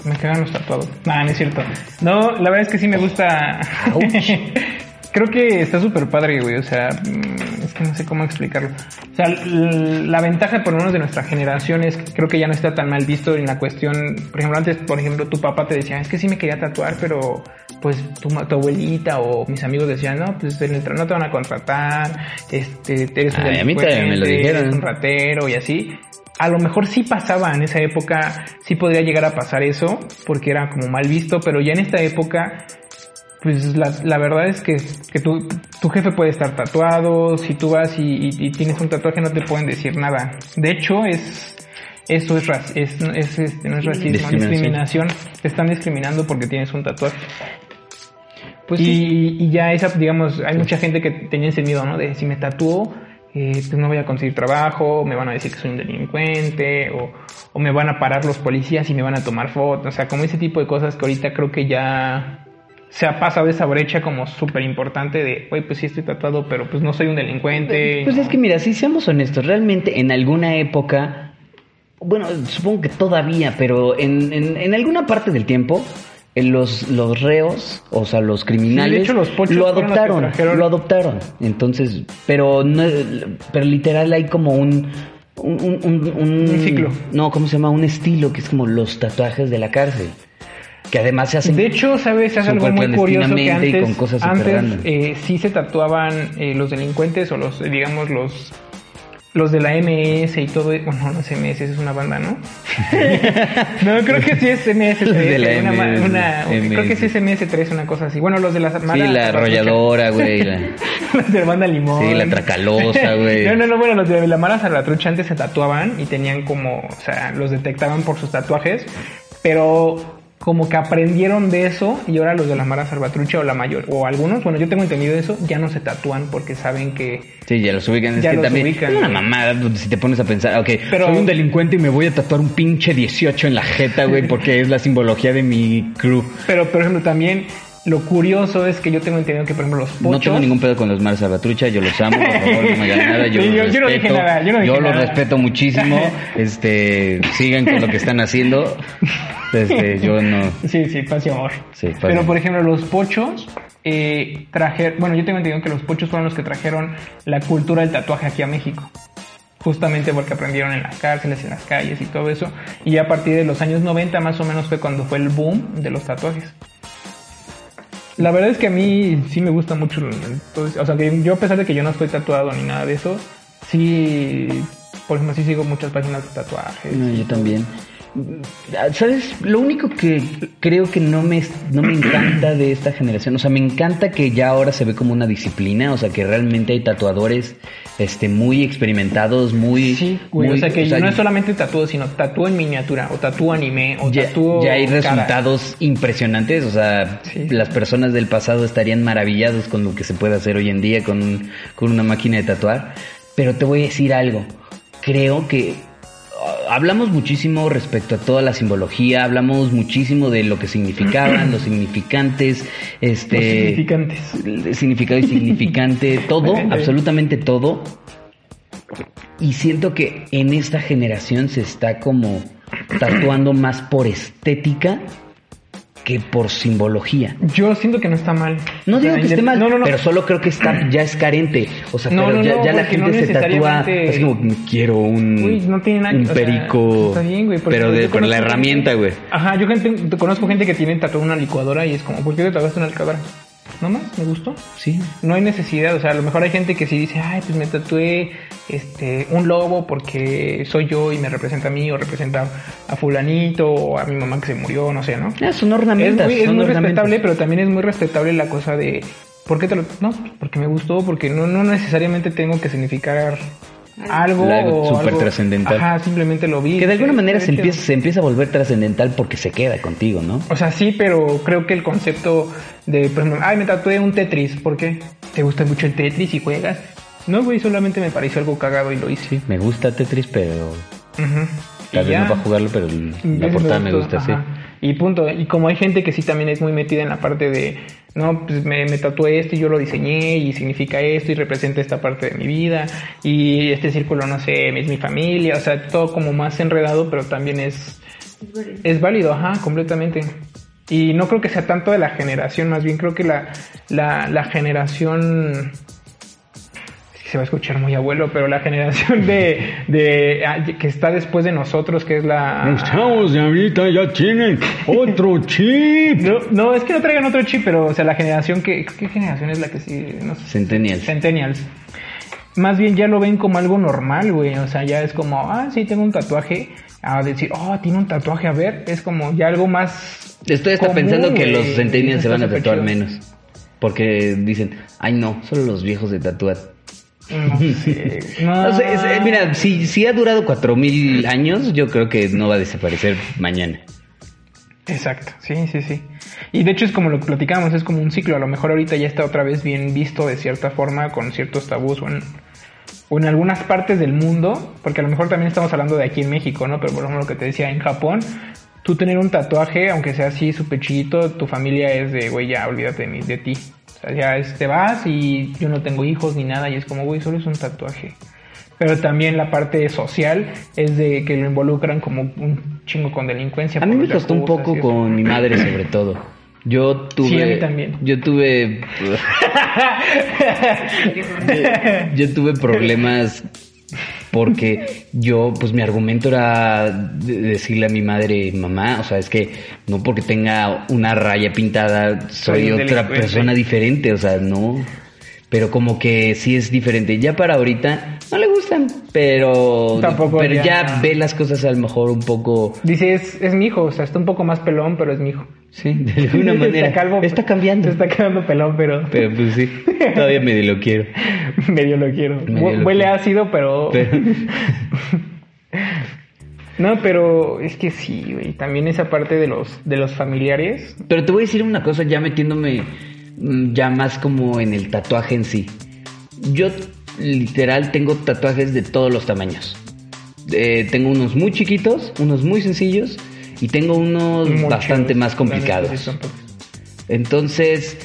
Me cagan los tatuados. Nah, no es cierto. No, la verdad es que sí me gusta. Creo que está súper padre, güey. O sea, mm, es que no sé cómo explicarlo. O sea, la ventaja, por lo menos de nuestra generación, es que creo que ya no está tan mal visto en la cuestión. Por ejemplo, antes, por ejemplo, tu papá te decía, es que sí me quería tatuar, pero pues tu, tu abuelita o mis amigos decían, no, pues en el no te van a contratar, este, eres un Ay, a mí me lo dijeron. eres un ratero y así. A lo mejor sí pasaba en esa época, sí podría llegar a pasar eso, porque era como mal visto, pero ya en esta época, pues la, la verdad es que, que tu, tu jefe puede estar tatuado, si tú vas y, y- y tienes un tatuaje no te pueden decir nada. De hecho, es, eso es, es, es, este, no es racismo, Discriminación. discriminación. Te están discriminando porque tienes un tatuaje. Pues y, sí. y ya esa, digamos, hay mucha gente que tenía ese miedo, ¿no? De si me tatúo, eh, pues no voy a conseguir trabajo, me van a decir que soy un delincuente, o, o me van a parar los policías y me van a tomar fotos, o sea, como ese tipo de cosas que ahorita creo que ya se ha pasado esa brecha como súper importante de, güey, pues sí estoy tatuado, pero pues no soy un delincuente. Pues es que mira, si seamos honestos, realmente en alguna época, bueno, supongo que todavía, pero en, en, en alguna parte del tiempo, los, los reos, o sea, los criminales, Sí, de hecho, los lo adoptaron, lo adoptaron. Entonces, pero no, pero literal hay como un un, un, un- un- Un ciclo. No, ¿cómo se llama? Un estilo que es como los tatuajes de la cárcel. Que además se hacen. De hecho, ¿sabes? Es algo Súper muy curioso que clandestinamente y antes, con cosas antes eh, sí se tatuaban eh, los delincuentes o los, digamos, los los de la MS y todo. Bueno, no es MS, es una banda, ¿no? no, creo que sí es MS3. Los de la una MS, una- creo que sí es MS3, una cosa así. Bueno, los de la sí, la arrolladora, güey. la- los de banda Limón. Sí, la tracalosa, güey. no, no, no, bueno, los de la Mara Salvatrucha antes se tatuaban y tenían como, o sea, los detectaban por sus tatuajes, pero como que aprendieron de eso y ahora los de la Mara Salvatrucha o la mayor, o algunos, bueno, yo tengo entendido eso, ya no se tatúan porque saben que... Sí, ya los ubican. Es Ya que los también ubican. es una mamada si te pones a pensar, ok, Pero- soy un delincuente y me voy a tatuar un pinche 18 en la jeta, güey, porque es la simbología de mi crew. Pero, por ejemplo, también lo curioso es que yo tengo entendido que, por ejemplo, los pochos... No tengo ningún pedo con los Mar Salvatrucha, yo los amo, por favor, no me hagan nada, yo, Sí, los yo- respeto. yo no dije nada, yo no dije los nada. respeto muchísimo, este, sigan con lo que están haciendo, este, yo no... Sí, sí, paz y amor. Sí, paz y Pero por ejemplo, los pochos eh, trajeron, bueno, yo tengo entendido que los pochos fueron los que trajeron la cultura del tatuaje aquí a México. Justamente porque aprendieron en las cárceles, en las calles y todo eso. Y a partir de los años 90 más o menos fue cuando fue el boom de los tatuajes. La verdad es que a mí sí me gusta mucho. eso. O sea, que yo a pesar de que yo no estoy tatuado ni nada de eso, sí, por ejemplo, sí sigo muchas páginas de tatuajes. No, yo también. ¿Sabes? Lo único que creo que no me, no me encanta de esta generación, o sea, me encanta que ya ahora se ve como una disciplina, o sea, que realmente hay tatuadores este, muy experimentados, muy... Sí, güey, muy- o sea que no es solamente tatúo, sino tatúo en miniatura, o tatúo anime, o ya, tatúo ya hay cara. resultados impresionantes, o sea, Sí. las personas del pasado estarían maravillados con lo que se puede hacer hoy en día con, con una máquina de tatuar. Pero te voy a decir algo, creo que hablamos muchísimo respecto a toda la simbología, hablamos muchísimo de lo que significaban, los significantes, este... Los significantes. significado y significante, todo, absolutamente todo. Y siento que en esta generación se está como tatuando más por estética que por simbología. Yo siento que no está mal. No O sea, digo que esté mal, No, no, no. pero solo creo que está ya es carente. O sea, pero ya, la gente se tatúa es como quiero un, Uy, no tiene nada un sea, perico, está bien, güey, pero de pero la herramienta, güey. Ajá, yo gente, te conozco gente que tiene tatuada una licuadora y es como, ¿por qué te tatuaste una licuadora? No más, me gustó. Sí. No hay necesidad, o sea, a lo mejor hay gente que sí dice, ay, pues me tatué este, un lobo porque soy yo y me representa a mí o representa a fulanito o a mi mamá que se murió, no sé, ¿no? Ah, son Es ornamentas, muy, es muy respetable, pero también es muy respetable la cosa de, ¿por qué te lo...? No, porque me gustó, porque no, no necesariamente tengo que significar algo. Súper trascendental. Ajá, simplemente lo vi. Que de alguna Sí, manera se empieza, se empieza a volver trascendental porque se queda contigo, ¿no? O sea, sí, pero creo que el concepto de, por ejemplo, ay, me tatué un Tetris. ¿Por qué? ¿Te gusta mucho el Tetris y juegas? No, güey, solamente me pareció algo cagado y lo hice. Me gusta Tetris, pero. Y tal vez no para jugarlo, pero la portada me gusta, sí. ajá. Y punto. Y como hay gente que sí también es muy metida en la parte de, no, pues me, me tatué esto y yo lo diseñé y significa esto y representa esta parte de mi vida y este círculo, no sé, es mi familia, o sea, todo como más enredado, pero también es, Es válido. es válido, ajá, completamente. Y no creo que sea tanto de la generación, más bien creo que la, la, la generación se va a escuchar muy abuelo, pero la generación de, de ah, que está después de nosotros, que es la Los chavos de ahorita ya tienen otro chip. no, no, es que no traigan otro chip, pero o sea, la generación que ¿qué generación es la que sí no sé, Centennials. Centennials. Más bien ya lo ven como algo normal, güey. O sea, ya es como, ah, sí, tengo un tatuaje. A decir, oh, tiene un tatuaje, a ver. Es como ya algo más. Estoy hasta común, pensando que los centennials se van a tatuar menos. Porque dicen, ay no, solo los viejos de tatuar. No sé. No. Es- eh, mira, si, si ha durado cuatro mil años, yo creo que no va a desaparecer mañana. Exacto, sí, sí, sí. Y de hecho es como lo que platicábamos, es como un ciclo. A lo mejor ahorita ya está otra vez bien visto de cierta forma, con ciertos tabús o en, o en algunas partes del mundo, porque a lo mejor también estamos hablando de aquí en México, ¿no? Pero por ejemplo lo que te decía, en Japón, tú tener un tatuaje, aunque sea así súper chiquito, tu familia es de, güey, ya olvídate de, mí, de ti. O sea, ya es- te vas y yo no tengo hijos ni nada y es como, güey, solo es un tatuaje. Pero también la parte social es de que lo involucran como un chingo con delincuencia. A mí me costó un poco con mi madre sobre todo. Yo tuve... Sí, a mí también. Yo tuve... yo tuve problemas porque yo, pues mi argumento era de- decirle a mi madre, mamá, o sea, es que no porque tenga una raya pintada soy otra persona diferente, o sea, no. Pero como que sí es diferente. Ya para ahorita no le gustan, pero, Tampoco pero ya- ya ve las cosas a lo mejor un poco Dice, es, es mi hijo, o sea, está un poco más pelón, pero es mi hijo. Sí, de alguna manera. Está calvo, está cambiando. Está quedando pelón, pero, Pero pues sí, todavía medio lo quiero. medio lo quiero. Medio Hue- lo Huele quiero. ácido, pero... Pero- No, pero es que sí, güey. También esa parte de los, de los familiares. Pero te voy a decir una cosa, ya metiéndome mm, ya más como en el tatuaje en sí. Yo literal tengo tatuajes de todos los tamaños. Eh, tengo unos muy chiquitos, unos muy sencillos y tengo unos bastante más complicados. Entonces,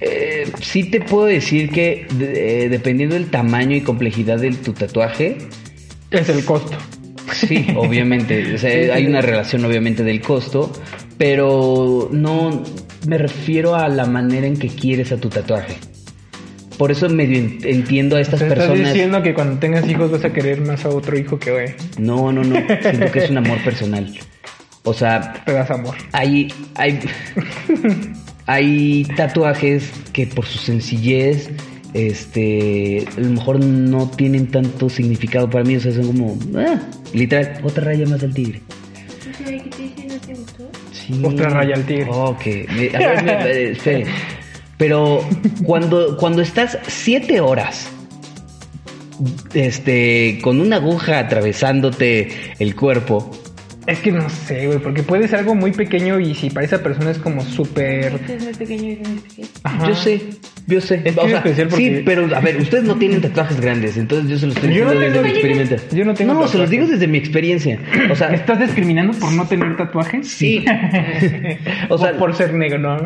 eh, sí te puedo decir que de- eh, dependiendo del tamaño y complejidad de tu tatuaje, Es el costo. Sí, obviamente. O sea, hay una relación obviamente del costo, pero no me refiero a la manera en que quieres a tu tatuaje. Por eso medio en- entiendo a estas Te estás personas. diciendo que cuando tengas hijos vas a querer más a otro hijo que hoy. No, no, no. Siento que es un amor personal. O sea, Te das amor. hay, hay, hay tatuajes que por su sencillez, este, a lo mejor no tienen tanto significado para mí. O sea, son como, ah, literal, otra raya más al tigre. O sea, ¿qué te dice? ¿No te gustó? Sí. Otra raya al tigre. Ok. Me- a ver, me- me- espere. Pero cuando, cuando estás siete horas este, con una aguja atravesándote el cuerpo, Es que no sé, güey, porque puede ser algo muy pequeño y si para esa persona es como súper... Este es muy pequeño y muy pequeño. Ajá. yo sé, yo sé. Es que es especial porque- Sí, pero a ver, ustedes no tienen tatuajes grandes, entonces yo se los estoy Yo no diciendo desde tengo- mi experiencia. yo no tengo No, se los tatuajes. digo desde mi experiencia. O sea, ¿Me estás discriminando por no tener tatuajes? Sí. o O sea- por ser negro, ¿no?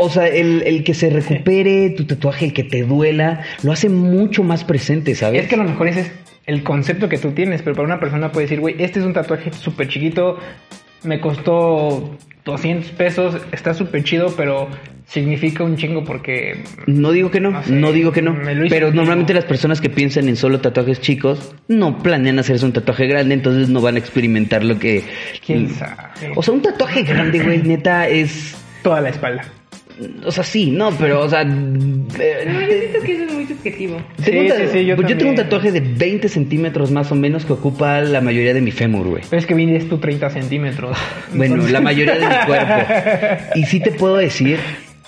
O sea, el, el que se recupere tu tatuaje, el que te duela, lo hace mucho más presente, ¿sabes? es que a lo mejor ese es el concepto que tú tienes, pero para una persona puede decir, güey, este es un tatuaje súper chiquito, me costó 200 pesos, está súper chido, pero significa un chingo porque... No digo que no, No no, digo que no. Pero normalmente las personas que piensan en solo tatuajes chicos no planean hacerse un tatuaje grande, entonces no van a experimentar lo que. ¿Quién sabe? O sea, un tatuaje grande, güey, neta es. Toda la espalda. O sea, sí, no, pero, o sea. No, yo siento que eso es muy subjetivo. tengo un Sí, sí, sí, yo pues yo tengo un tatuaje de 20 centímetros más o menos que ocupa la mayoría de mi fémur, güey. Pero es que vienes tú 30 centímetros. Bueno, Entonces- la mayoría de mi cuerpo. Y sí te puedo decir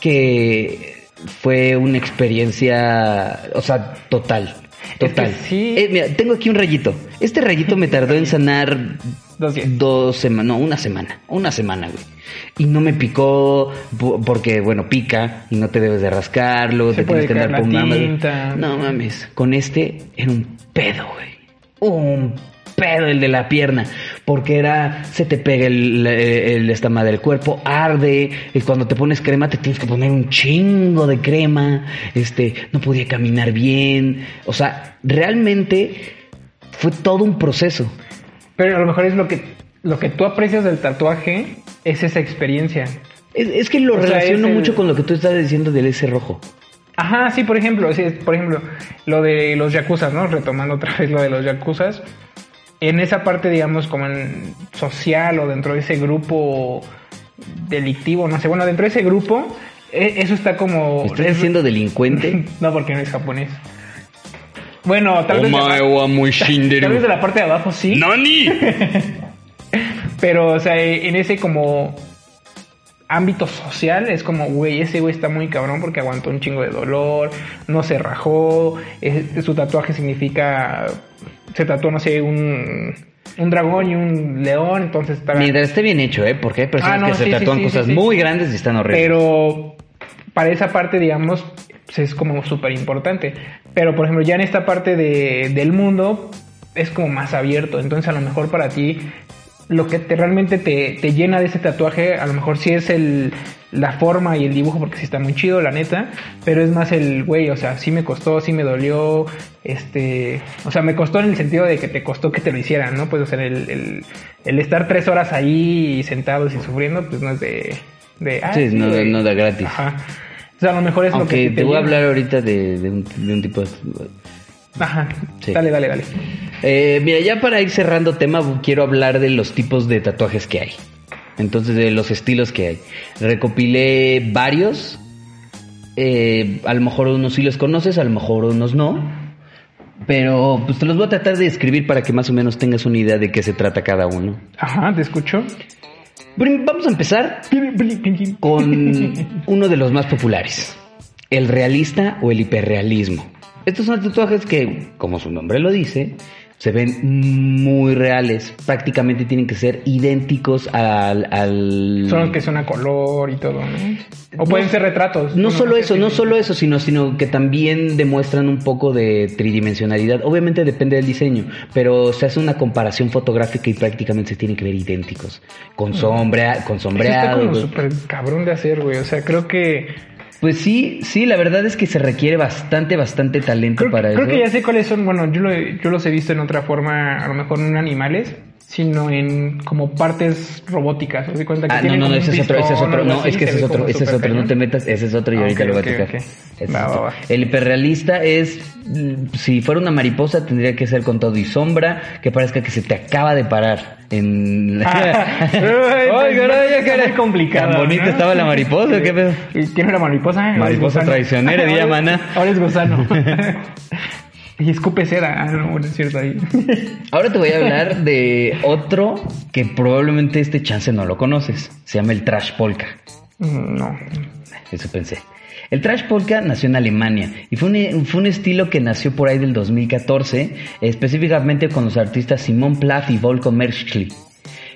que fue una experiencia, o sea, total. Total. Es que sí. Eh, mira, tengo aquí un rayito. Este rayito me tardó en sanar Dos dos semanas, no, una semana, una semana, güey. Y no me picó po- porque, bueno, pica y no te debes de rascarlo, Se te tienes que andar pomando. tinta. No mames, con este era un pedo, güey. Un pedo el de la pierna, porque era, se te pega el, el, esta madre del cuerpo, arde, y cuando te pones crema te tienes que poner un chingo de crema, este, no podía caminar bien, o sea, realmente fue todo un proceso. Pero a lo mejor es lo que, lo que tú aprecias del tatuaje, es esa experiencia. Es, es que lo O relaciono el- mucho con lo que tú estás diciendo del ese rojo. Ajá, sí, por ejemplo, sí, por ejemplo, lo de los yakuzas, ¿no? Retomando otra vez lo de los yakuzas. En esa parte, digamos, como en social o dentro de ese grupo delictivo, no sé, bueno, dentro de ese grupo, e- eso está como... ¿Estás es- diciendo delincuente? no, porque no es japonés. Bueno, tal Oh vez... de Tal vez de la parte de abajo sí. ¡Nani! Pero, o sea, en ese como ámbito social es como, güey, ese güey está muy cabrón porque aguantó un chingo de dolor, no se rajó, es- su tatuaje significa, se tatuó, no sé, un, un dragón y un león, entonces está... Mientras esté bien hecho, ¿eh? Porque hay personas Ah, no, que se sí, sí, tatúan sí, cosas sí, sí. muy grandes y están horribles. Pero para esa parte, digamos, pues, es como súper importante. Pero, por ejemplo, ya en esta parte de- del mundo es como más abierto. Entonces, a lo mejor para ti, lo que te, realmente te, te llena de ese tatuaje, a lo mejor sí es el, la forma y el dibujo, porque sí está muy chido, la neta. Pero es más el, güey, o sea, sí me costó, sí me dolió. Este, o sea, me costó en el sentido de que te costó que te lo hicieran, ¿no? Pues, o sea, el, el, el estar tres horas ahí sentados y sufriendo, pues no es de. de ah, Sí, no- da gratis. Ajá. O sea, a lo mejor es lo Aunque que te voy a hablar ahorita de, de un, de un tipo de... Ajá. Sí. Dale, dale, dale. Eh, mira, ya para ir cerrando tema, quiero hablar de los tipos de tatuajes que hay. Entonces, de los estilos que hay. Recopilé varios. Eh, a lo mejor unos sí los conoces, a lo mejor unos no. Pero pues te los voy a tratar de describir para que más o menos tengas una idea de qué se trata cada uno. Ajá, te escucho. Vamos a empezar con uno de los más populares, el realista o el hiperrealismo. Estos son tatuajes que, como su nombre lo dice, se ven muy reales. Prácticamente tienen que ser idénticos al... al... Son los que son a color y todo, ¿no? O pueden ser retratos. No solo eso, no solo eso, sino, sino que también demuestran un poco de tridimensionalidad. Obviamente depende del diseño, pero se hace una comparación fotográfica y prácticamente se tienen que ver idénticos. Con sombra, con Eso está sombreado. como súper cabrón de hacer, güey. O sea, creo que... Pues sí, sí, la verdad es que se requiere bastante, bastante talento Creo, para creo eso. que ya sé cuáles son. Bueno, yo, lo yo los he visto en otra forma, a lo mejor en animales, sino en como partes robóticas. ¿Te das cuenta que Ah, no, no, no, ese es otro, ese es otro, no, es que se ese es otro, ese es otro, no te metas, ese es otro y Ah, ahorita lo voy a tocar. El hiperrealista es, mm, si fuera una mariposa tendría que ser con todo y sombra, que parezca que se te acaba de parar en... Ah, Ay, caray, está caray. muy complicado, Tan bonita estaba la mariposa, ¿qué pedo? ¿Y ¿Quién era mariposa? Es Mariposa traicionera, Maná. Ahora es gusano. y escupe cera. Ah, no, bueno, es cierto ahí. Ahora te voy a hablar de otro que probablemente este chance no lo conoces. Se llama el trash polka. No. Eso pensé. El trash polka nació en Alemania y fue un, fue un estilo que nació por ahí del 2014, específicamente con los artistas Simon Plath y Volko Merschli.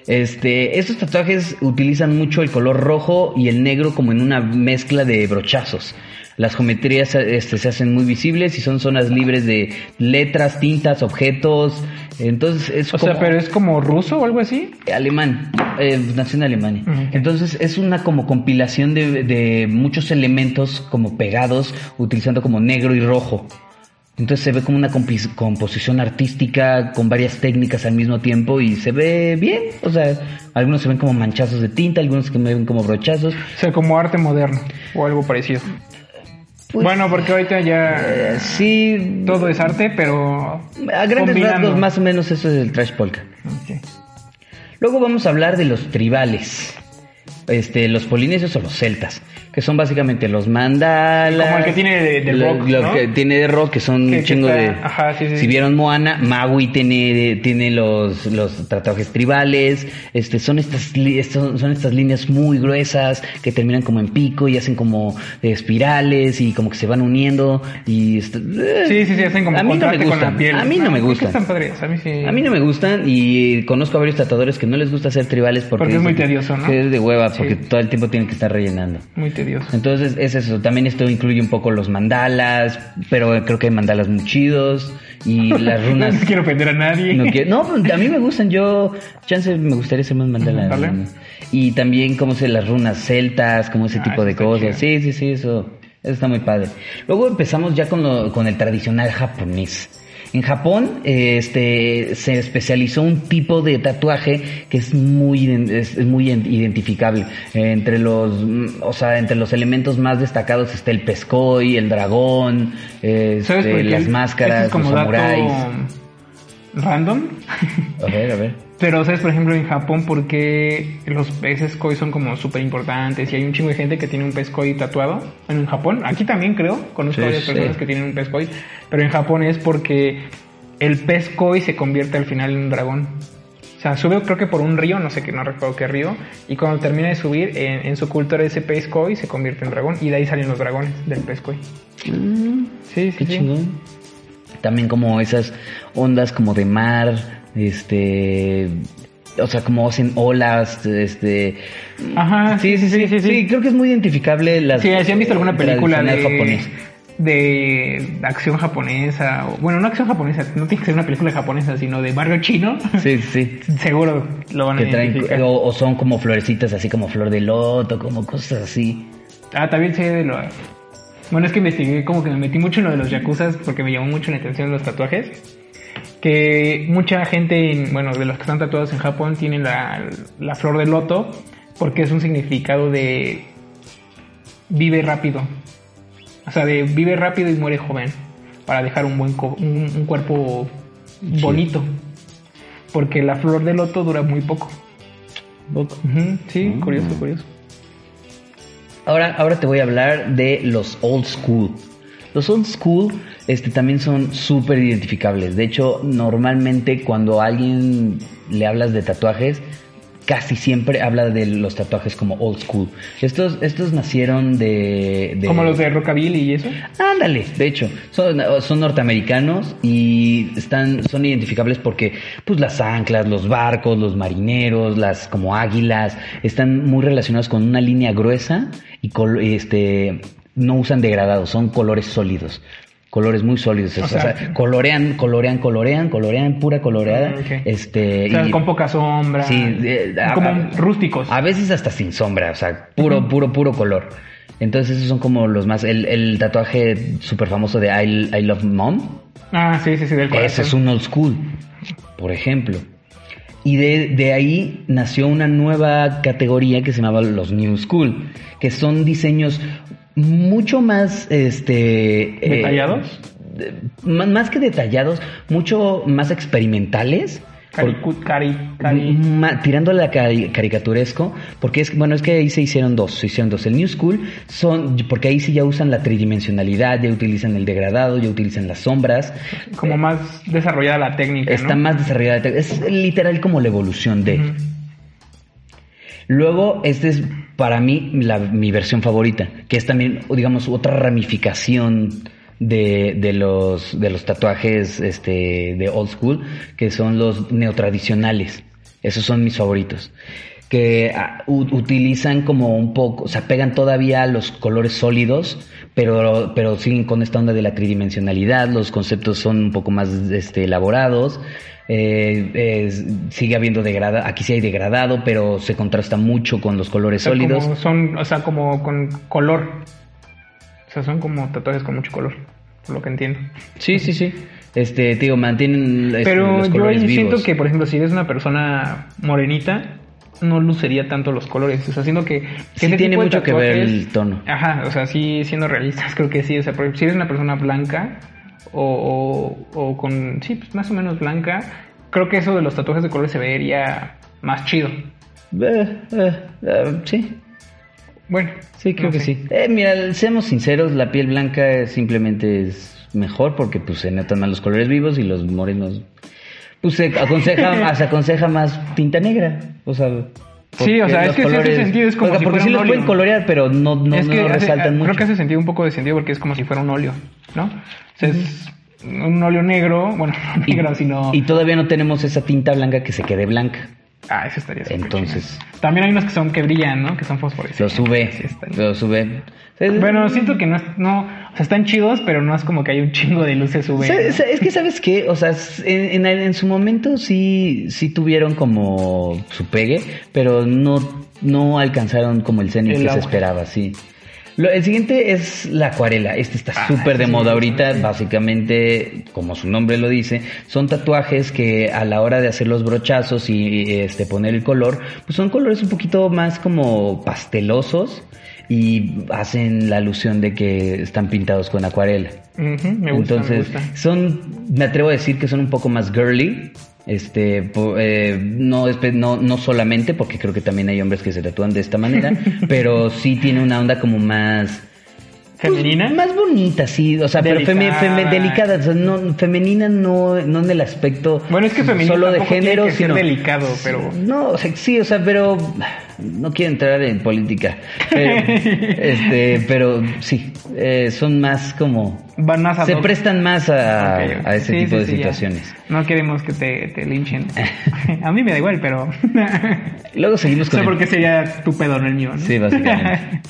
Este, estos tatuajes utilizan mucho el color rojo y el negro como en una mezcla de brochazos. Las geometrías este, se hacen muy visibles y son zonas libres de letras, tintas, objetos. Entonces es O como sea, pero es como ruso o algo así. alemán, eh, nació en Alemania. Entonces es una como compilación de, de muchos elementos como pegados, utilizando como negro y rojo. Entonces se ve como una composición artística con varias técnicas al mismo tiempo y se ve bien. O sea, algunos se ven como manchazos de tinta, algunos que me ven como brochazos. O sea, como arte moderno o algo parecido. Pues, bueno, porque ahorita ya eh, sí, todo es arte, pero a grandes combinando. rasgos más o menos eso es el trash polka. Luego vamos a hablar de los tribales, este, los polinesios o los celtas. Que son básicamente los mandalas. Como el que tiene de- rock, lo ¿no? que tiene de rock, que son un chingo de. ajá, sí, sí. Si vieron Moana, Maui tiene, tiene los, los tatuajes tribales. Este, son estas, son, son estas líneas muy gruesas que terminan como en pico y hacen como espirales y como que se van uniendo. Y est- Sí, sí, sí, hacen como a mí no me con gustan. la piel. A mí no me que gustan. están padres, a mí sí. A mí no me gustan y conozco a varios tatuadores que no les gusta hacer tribales porque, Porque es muy tedioso, ¿no? Es de hueva, porque todo el tiempo tienen que estar rellenando. Muy tedioso. Entonces es eso, también esto incluye un poco los mandalas, pero creo que hay mandalas muy chidos y las runas... no quiero ofender a nadie. No, quiero- no, pues, a mí me gustan, yo, chance me gustaría hacer más mandalas. Vale. Y también, como sé, las runas celtas, como ese Ah, tipo de cosas. chido. Sí, sí, sí, eso, eso está muy padre. Luego empezamos ya con, lo, con el tradicional japonés. En Japón, este, se especializó un tipo de tatuaje que es muy, es, muy en- identificable. Entre los, mm, o sea, entre los elementos más destacados está el pescoy, el dragón, este, las Este máscaras, es como los dato samuráis. random. A ver, a ver. Pero, ¿sabes, por ejemplo, en Japón, por qué los peces koi son como súper importantes? Y hay un chingo de gente que tiene un pez koi tatuado. En Japón, aquí también creo, conozco Sí, varias sí. personas que tienen un pez koi. Pero en Japón es porque el pez koi se convierte al final en un dragón. O sea, sube creo que por un río, no sé qué, no recuerdo qué río. Y cuando termina de subir, en, en su cultura ese pez koi se convierte en dragón. Y de ahí salen los dragones del pez koi. Sí, sí, Qué sí. chingón. También como esas ondas como de mar, este, o sea, como hacen olas, este. Ajá, Sí, sí, sí, sí, sí, creo que es muy identificable las. Sí, si han visto alguna película de, de acción japonesa, bueno, no acción japonesa, no tiene que ser una película japonesa, sino de barrio chino, Sí, sí. seguro lo van a identificar. o, o son como florecitas así como flor de loto, como cosas así. Ah, también sé de lo... Bueno, es que investigué, como que me metí mucho en lo de los yakuzas porque me llamó mucho la atención los tatuajes. Que mucha gente, en- bueno, de los que están tatuados en Japón tienen la, la flor de loto porque es un significado de vive rápido. O sea, de vive rápido y muere joven para dejar un buen co- un, un cuerpo bonito. Porque la flor de loto dura muy poco. Sí, curioso, curioso. Ahora, ahora te voy a hablar de los old school. Los old school este, también son súper identificables. De hecho, normalmente cuando a alguien le hablas de tatuajes, casi siempre habla de los tatuajes como old school. Estos, estos nacieron de... de- Como los de Rockabilly y eso. Ándale, de hecho, son, son norteamericanos y están, son identificables porque pues las anclas, los barcos, los marineros, las como águilas, están muy relacionados con una línea gruesa y col- este no usan degradados, son colores sólidos. Colores muy sólidos, o, sea, sea, colorean, colorean, colorean, colorean, pura coloreada. Ah. Este, O sea, y- con poca sombra. Sí, eh, como a- rústicos. a veces hasta sin sombra, o sea, puro, puro, puro color. Entonces esos son como los más... El, el tatuaje súper famoso de I, I Love Mom, ah, sí, sí, sí, del corazón. ese es un old school, por ejemplo. Y de, de ahí nació una nueva categoría que se llamaba los New School, que son diseños mucho más... este eh, ¿Detallados? de- más, que detallados, mucho más experimentales. Caricu- cari, cari- Ma- tirando a la cari- caricaturesco, porque es bueno, es que ahí se hicieron dos, se hicieron dos. El New School son, porque ahí sí ya usan la tridimensionalidad, ya utilizan el degradado, ya utilizan las sombras, como más desarrollada la técnica, está ¿no? más desarrollada, es literal como la evolución de. Ujú. Luego, esta es para mí la- mi versión favorita, que es también, digamos, otra ramificación de, de los, de los tatuajes este, de old school, que son los neotradicionales. Esos son mis favoritos. Que ah, utilizan como un poco, o sea, pegan todavía a los colores sólidos, pero, pero siguen con esta onda de la tridimensionalidad, los conceptos son un poco más este, elaborados. eh, sigue habiendo degradado, aquí sí hay degradado, pero se contrasta mucho con los colores O sea, sólidos. como son, o sea, como con color. O sea, son como tatuajes con mucho color, por lo que entiendo. Sí, sí, sí. Este, te digo, mantienen este, Pero los yo colores siento vivos. que, por ejemplo, si eres una persona morenita, no lucería tanto los colores. O sea, siento que... que Sí ese tiene mucho que ver el tono. Ajá, o sea, sí, siendo realistas, creo que sí. O sea, si eres una persona blanca o, o, o con... Sí, pues más o menos blanca, creo que eso de los tatuajes de colores se vería más chido. Eh, eh, eh, sí. Bueno, Sí, creo no que sé. sí. Eh, mira, seamos sinceros, la piel blanca simplemente es mejor porque pues se notan más los colores vivos y los morenos pues se aconseja, se aconseja más tinta negra, o sea, Sí, o sea, es que los en cierto sentido es como o sea, si porque fuera sí los pueden colorear, pero no no, es que no hace- resaltan mucho. creo que hace sentido un poco de sentido porque es como si fuera un óleo, ¿no? O sea, es un óleo negro, bueno, no negro, sino... Y todavía no tenemos esa tinta blanca que se quede blanca. Ah, eso estaría súper Entonces, chido. También hay unos que son que brillan, ¿no? Que son fosforescentes. lo sube, Sí, están- lo sube. Bueno, siento que no, es- no... O sea, están chidos, pero no es como que hay un chingo de luces UV. ¿no? Es que sabes qué, o sea, en, en- en su momento sí, sí tuvieron como su pegue, pero no, no alcanzaron como el cenit El que se esperaba, sí. Lo- el siguiente es la acuarela. Este está Ah, súper de sí, moda ahorita. sí. Básicamente, como su nombre lo dice, son tatuajes que a la hora de hacer los brochazos y este poner el color, pues son colores un poquito más como pastelosos y hacen la alusión de que están pintados con acuarela. Me gusta, Entonces, me gusta. son, me atrevo a decir que son un poco más girly. Este, eh, no, no, no solamente, porque creo que también hay hombres que se tatúan de esta manera, pero sí tiene una onda como más... pues, ¿Femenina? más bonita, sí, o sea, pero feme- Delicada. feme- delicada, o sea, no, femenina no, no en el aspecto Bueno, es que femenino solo de tampoco tiene género, que ser delicado, pero... No, o sea, sí, o sea, pero no quiero entrar en política, pero, este, pero sí, eh, son más como Van más a se prestan más a, a ese Sí, tipo sí, de sí, ya. situaciones. No queremos que te, te linchen. a mí me da igual, pero... Luego seguimos no con sé el, por qué sería tu pedo, no el mío, ¿no? sí, básicamente.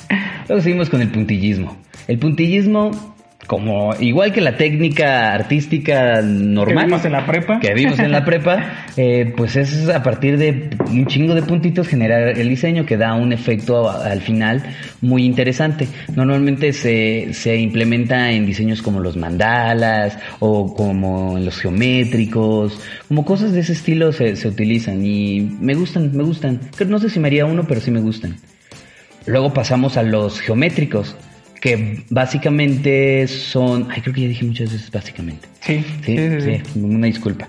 Luego seguimos con el puntillismo. El puntillismo, como igual que la técnica artística normal Que vimos en la prepa. que vimos en la prepa, eh, pues es a partir de un chingo de puntitos generar el diseño que da un efecto al final muy interesante. Normalmente se, se implementa en diseños como los mandalas o como en los geométricos, como cosas de ese estilo se, se utilizan y me gustan, me gustan. No sé si me haría uno, pero sí me gustan. Luego pasamos a los geométricos, que básicamente son... Ay, creo que ya dije muchas veces básicamente. Sí, Sí, sí, sí. sí. sí, una disculpa.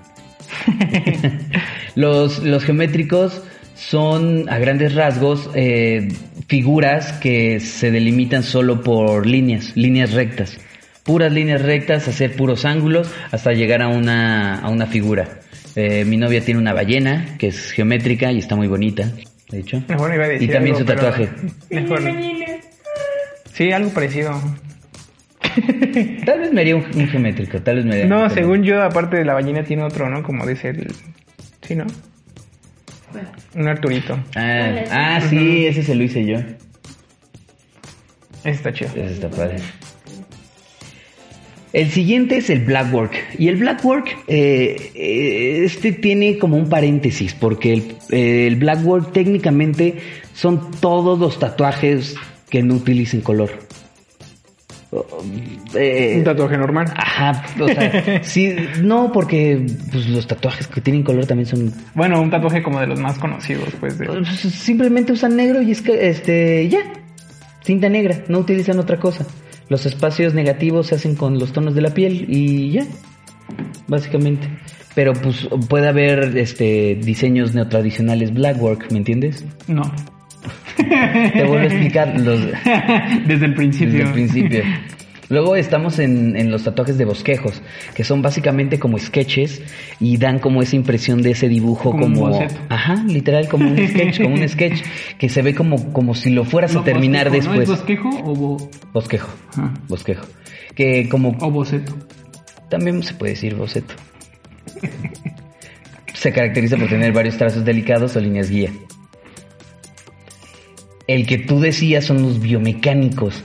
los, los geométricos son a grandes rasgos eh, figuras que se delimitan solo por líneas, líneas rectas. Puras líneas rectas, hacer puros ángulos hasta llegar a una, a una figura. Eh, mi novia tiene una ballena que es geométrica y está muy bonita, de hecho. Mejor iba a decir y también algo, su tatuaje. Mejor. Sí, algo parecido. Tal vez me haría un, un geométrico, tal vez me haría No, un según yo, aparte de la ballena tiene otro, ¿no? Como dice el... Sí, ¿no? Bueno, Un Arturito. Ah, ah, sí, ese se lo hice yo. Ese está chido. Ese está padre. El siguiente es el blackwork. Y el blackwork, eh, eh, este tiene como un paréntesis, porque el, eh, el blackwork técnicamente son todos los tatuajes que no utilicen color. Oh, eh, Un tatuaje normal. Ajá, o sea, sí, no, porque pues, los tatuajes que tienen color también son Bueno, un tatuaje como de los más conocidos, pues. De... pues, simplemente usan negro y es que, este, ya, cinta negra, no utilizan otra cosa. Los espacios negativos se hacen con los tonos de la piel y ya, básicamente. Pero pues puede haber este diseños neotradicionales blackwork, ¿me entiendes? No. Te vuelvo a explicar los Desde el principio. desde el principio. Luego estamos en, en los tatuajes de bosquejos, que son básicamente como sketches y dan como esa impresión de ese dibujo Como un como... boceto. Ajá, literal, como un sketch, como un sketch, que se ve como, como si lo fueras No, a terminar bosquejo, ¿no? después. ¿Es bosquejo o, bo- Bosquejo, Ajá. bosquejo. Que como o boceto? también se puede decir boceto. Se caracteriza por tener varios trazos delicados o líneas guía. El que tú decías son los biomecánicos,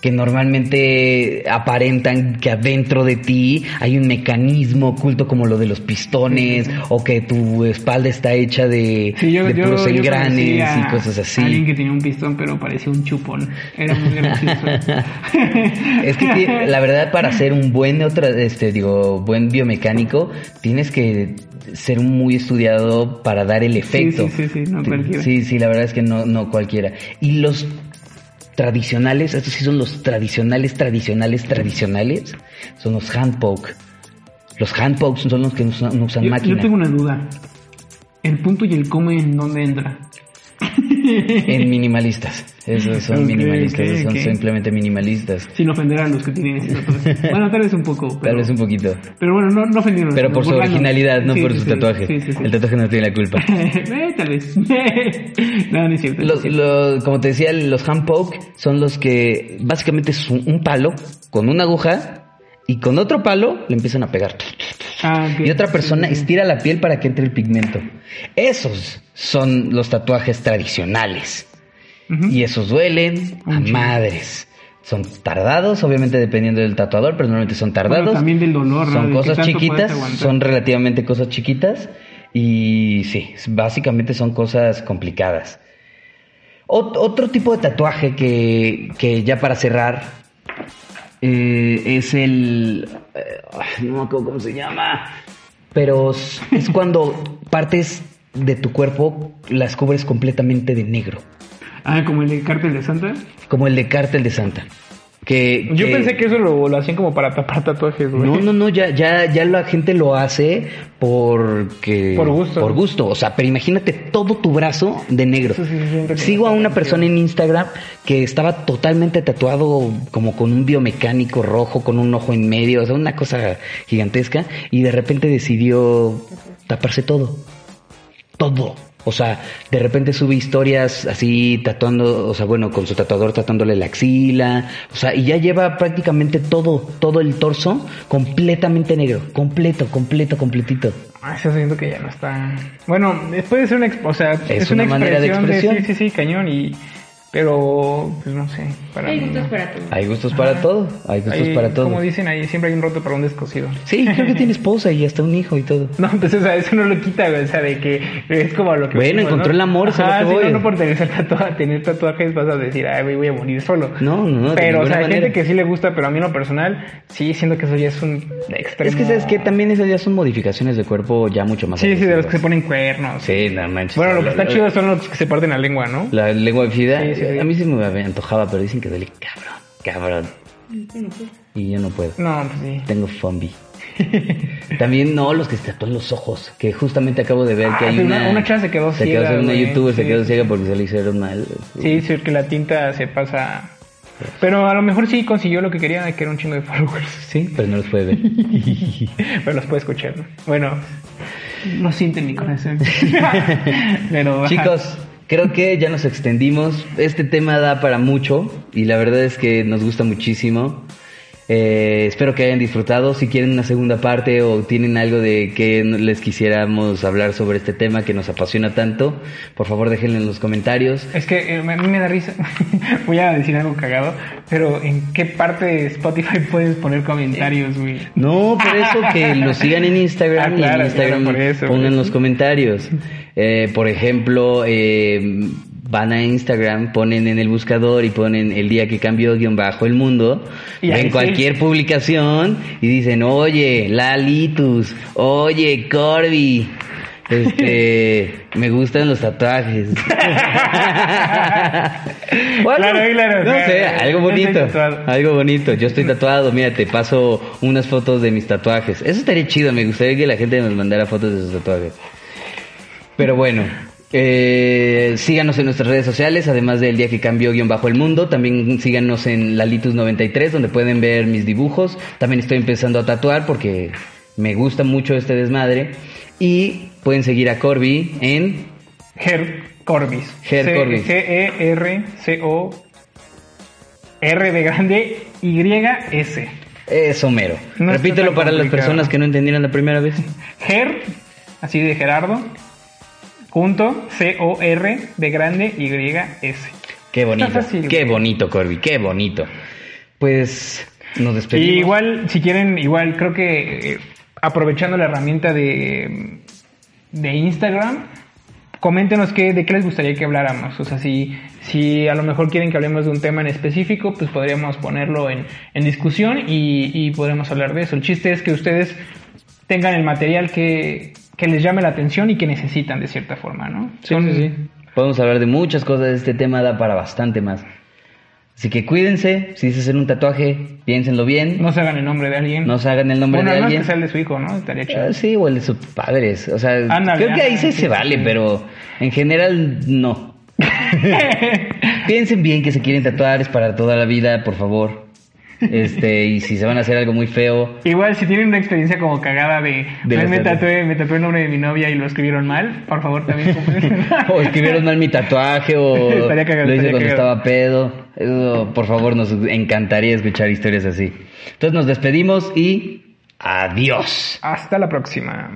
que normalmente aparentan que adentro de ti hay un mecanismo oculto como lo de los pistones, o que tu espalda está hecha de, Sí, yo, de yo, puros yo engranes a y cosas así. Alguien que tenía un pistón, pero parecía un chupón. Era muy gracioso. es que la verdad para ser un buen otra este digo buen biomecánico tienes que ser muy estudiado para dar el efecto sí, sí, sí, no cualquiera. sí sí la verdad es que no no cualquiera y los tradicionales estos sí son los tradicionales tradicionales tradicionales son los handpoke los handpokes son los que no usan, no usan Yo, máquina yo tengo una duda. ¿El punto y el come en dónde entra? En minimalistas. Esos son minimalistas, son simplemente minimalistas. Sin ofender a los que tienen ese tatuaje. Bueno, tal vez un poco. Pero, Tal vez un poquito. pero bueno, no, no ofendieron. Pero por su originalidad, no Sí, por sí, su sí. tatuaje. El tatuaje no tiene la culpa. eh, tal vez. no, no es cierto. Los, los- como te decía, los hand poke son los que básicamente es un, un palo con una aguja y con otro palo le empiezan a pegar. Ah. Y otra persona Sí, estira la piel para que entre el pigmento. Esos son los tatuajes tradicionales. Y esos duelen a madres. Son tardados, obviamente dependiendo del tatuador, pero normalmente son tardados. Bueno, también del dolor. Son cosas chiquitas, son relativamente cosas chiquitas. Y sí, básicamente son cosas complicadas. Ot- otro tipo de tatuaje que, que ya para cerrar eh, es el... ay, no me acuerdo cómo se llama. Pero es es cuando partes de tu cuerpo las cubres completamente de negro. Ah, como el de Cártel de Santa. Como el de Cártel de Santa. Que, Yo que- pensé que eso lo, lo hacían como para tapar tatuajes, güey. No, no, no, ya, ya, ya la gente lo hace porque... Por gusto. Por gusto, o sea, pero imagínate todo tu brazo de negro. Sí Sigo a una persona en Instagram que estaba totalmente tatuado como con un biomecánico rojo, con un ojo en medio, o sea, una cosa gigantesca, y de repente decidió taparse todo. Todo. O sea, de repente sube historias así tatuando, o sea, bueno, con su tatuador tatuándole la axila, o sea, y ya lleva prácticamente todo, todo el torso completamente negro, completo, completo, completito. Ah, está siento que ya no está. Bueno, puede ser una, o sea, es, una una, manera de expresión expresión. sí, sí, sí, cañón y pero pues no sé, para Hay mí gustos no. para todo. Hay gustos para todo, hay gustos para todo. Como dicen ahí, siempre hay un roto para un descosido. Sí, creo que tiene esposa y hasta un hijo y todo. No, pues o sea, eso no lo quita, güey, o sea, de que es como lo que... Bueno, encontró ¿no? el amor, Ajá, que sí, voy. no, no por tener, tatua- tener tatuajes vas a decir, ay, güey, voy a morir solo. No, no, no, de Pero, o sea, hay manera. gente que sí le gusta, pero a mí en lo personal, sí, siento que eso ya es un extremo. Es que sabes que también esas ya son modificaciones de cuerpo ya mucho más Sí, sí, de los que se ponen cuernos. Sí, no manches. Bueno, lo que está chido son los que se parten la lengua, ¿no? La lengua sí. A mí sí me antojaba, pero dicen que duele cabrón, cabrón. Y yo no puedo. No, pues sí. Tengo fombi. También no, los que se tatúan los ojos, que justamente acabo de ver que Ah, hay sí, una... una- chava se quedó Se ciega, quedó una youtuber, se quedó ciega porque se le hicieron mal. Sí, sí, que la tinta se pasa. Pero a lo mejor sí consiguió lo que quería, que era un chingo de followers. Sí, pero no los puede ver. Pero los puede escuchar. ¿no? Bueno, no siente mi corazón. Pero. Chicos, creo que ya nos extendimos. Este tema da para mucho y la verdad es que nos gusta muchísimo. Eh, espero que hayan disfrutado. Si quieren una segunda parte o tienen algo de que les quisiéramos hablar sobre este tema que nos apasiona tanto, por favor déjenlo en los comentarios. Es que eh, a mí me da risa. Voy a decir algo cagado. Pero ¿en qué parte de Spotify puedes poner comentarios, güey? No, por eso que lo sigan en Instagram Ah, claro, y en Instagram claro, eso, pongan los comentarios. Eh, por ejemplo, eh, van a Instagram, ponen en el buscador y ponen el día que cambió guion bajo el mundo, Y ven sí. cualquier publicación y dicen, oye, Lalitus, oye, Corby. Este, me gustan los tatuajes. Algo- Claro, claro, No claro. sé, algo bonito. Algo bonito. Yo estoy tatuado. Mira, te paso unas fotos de mis tatuajes. Eso estaría chido. Me gustaría que la gente nos mandara fotos de sus tatuajes. Pero bueno. Eh, síganos en nuestras redes sociales, además del día que cambió guion bajo el mundo. También síganos en Lalitus93, donde pueden ver mis dibujos. También estoy empezando a tatuar porque me gusta mucho este desmadre. Y pueden seguir a Corby en Ger Corbis. Ger C- Corbis. G-E-R-C-O. R de grande Y-S. Eso mero. No Repítelo para las personas que no entendieron la primera vez. Ger, así de Gerardo. Punto C-O-R de grande Y-S. Qué bonito. Fácil, qué güey. bonito, Corby, qué bonito. Pues nos Y despedimos. igual, si quieren, igual creo que eh, aprovechando la herramienta de, de Instagram, coméntenos qué, de qué les gustaría que habláramos. O sea, si, si a lo mejor quieren que hablemos de un tema en específico, pues podríamos ponerlo en, en discusión y, y podremos hablar de eso. El chiste es que ustedes tengan el material que, que les llame la atención y que necesitan de cierta forma, ¿no? Sí, sí, sí. Podemos hablar de muchas cosas. Este tema da para bastante más. Así que cuídense. Si se hacen un tatuaje, piénsenlo bien. No se hagan el nombre de alguien. No se hagan el nombre bueno, de al menos alguien. que sea el de su hijo, ¿no? Estaría chido. Eh, Sí, o el de sus padres. O sea, creo que ahí sí sí, se vale, sí. pero en general no. Piensen bien que se quieren tatuar, es para toda la vida, por favor. Este, y si se van a hacer algo muy feo, Igual, si tienen una experiencia como cagada de, De "Ay, las me, tatué, me tatué el nombre de mi novia y lo escribieron mal, por favor también o escribieron mal mi tatuaje, o Estaría cagado, lo hice estaría cuando cagado. estaba pedo. Eso, por favor, nos encantaría escuchar historias así. Entonces nos despedimos y adiós. Hasta la próxima.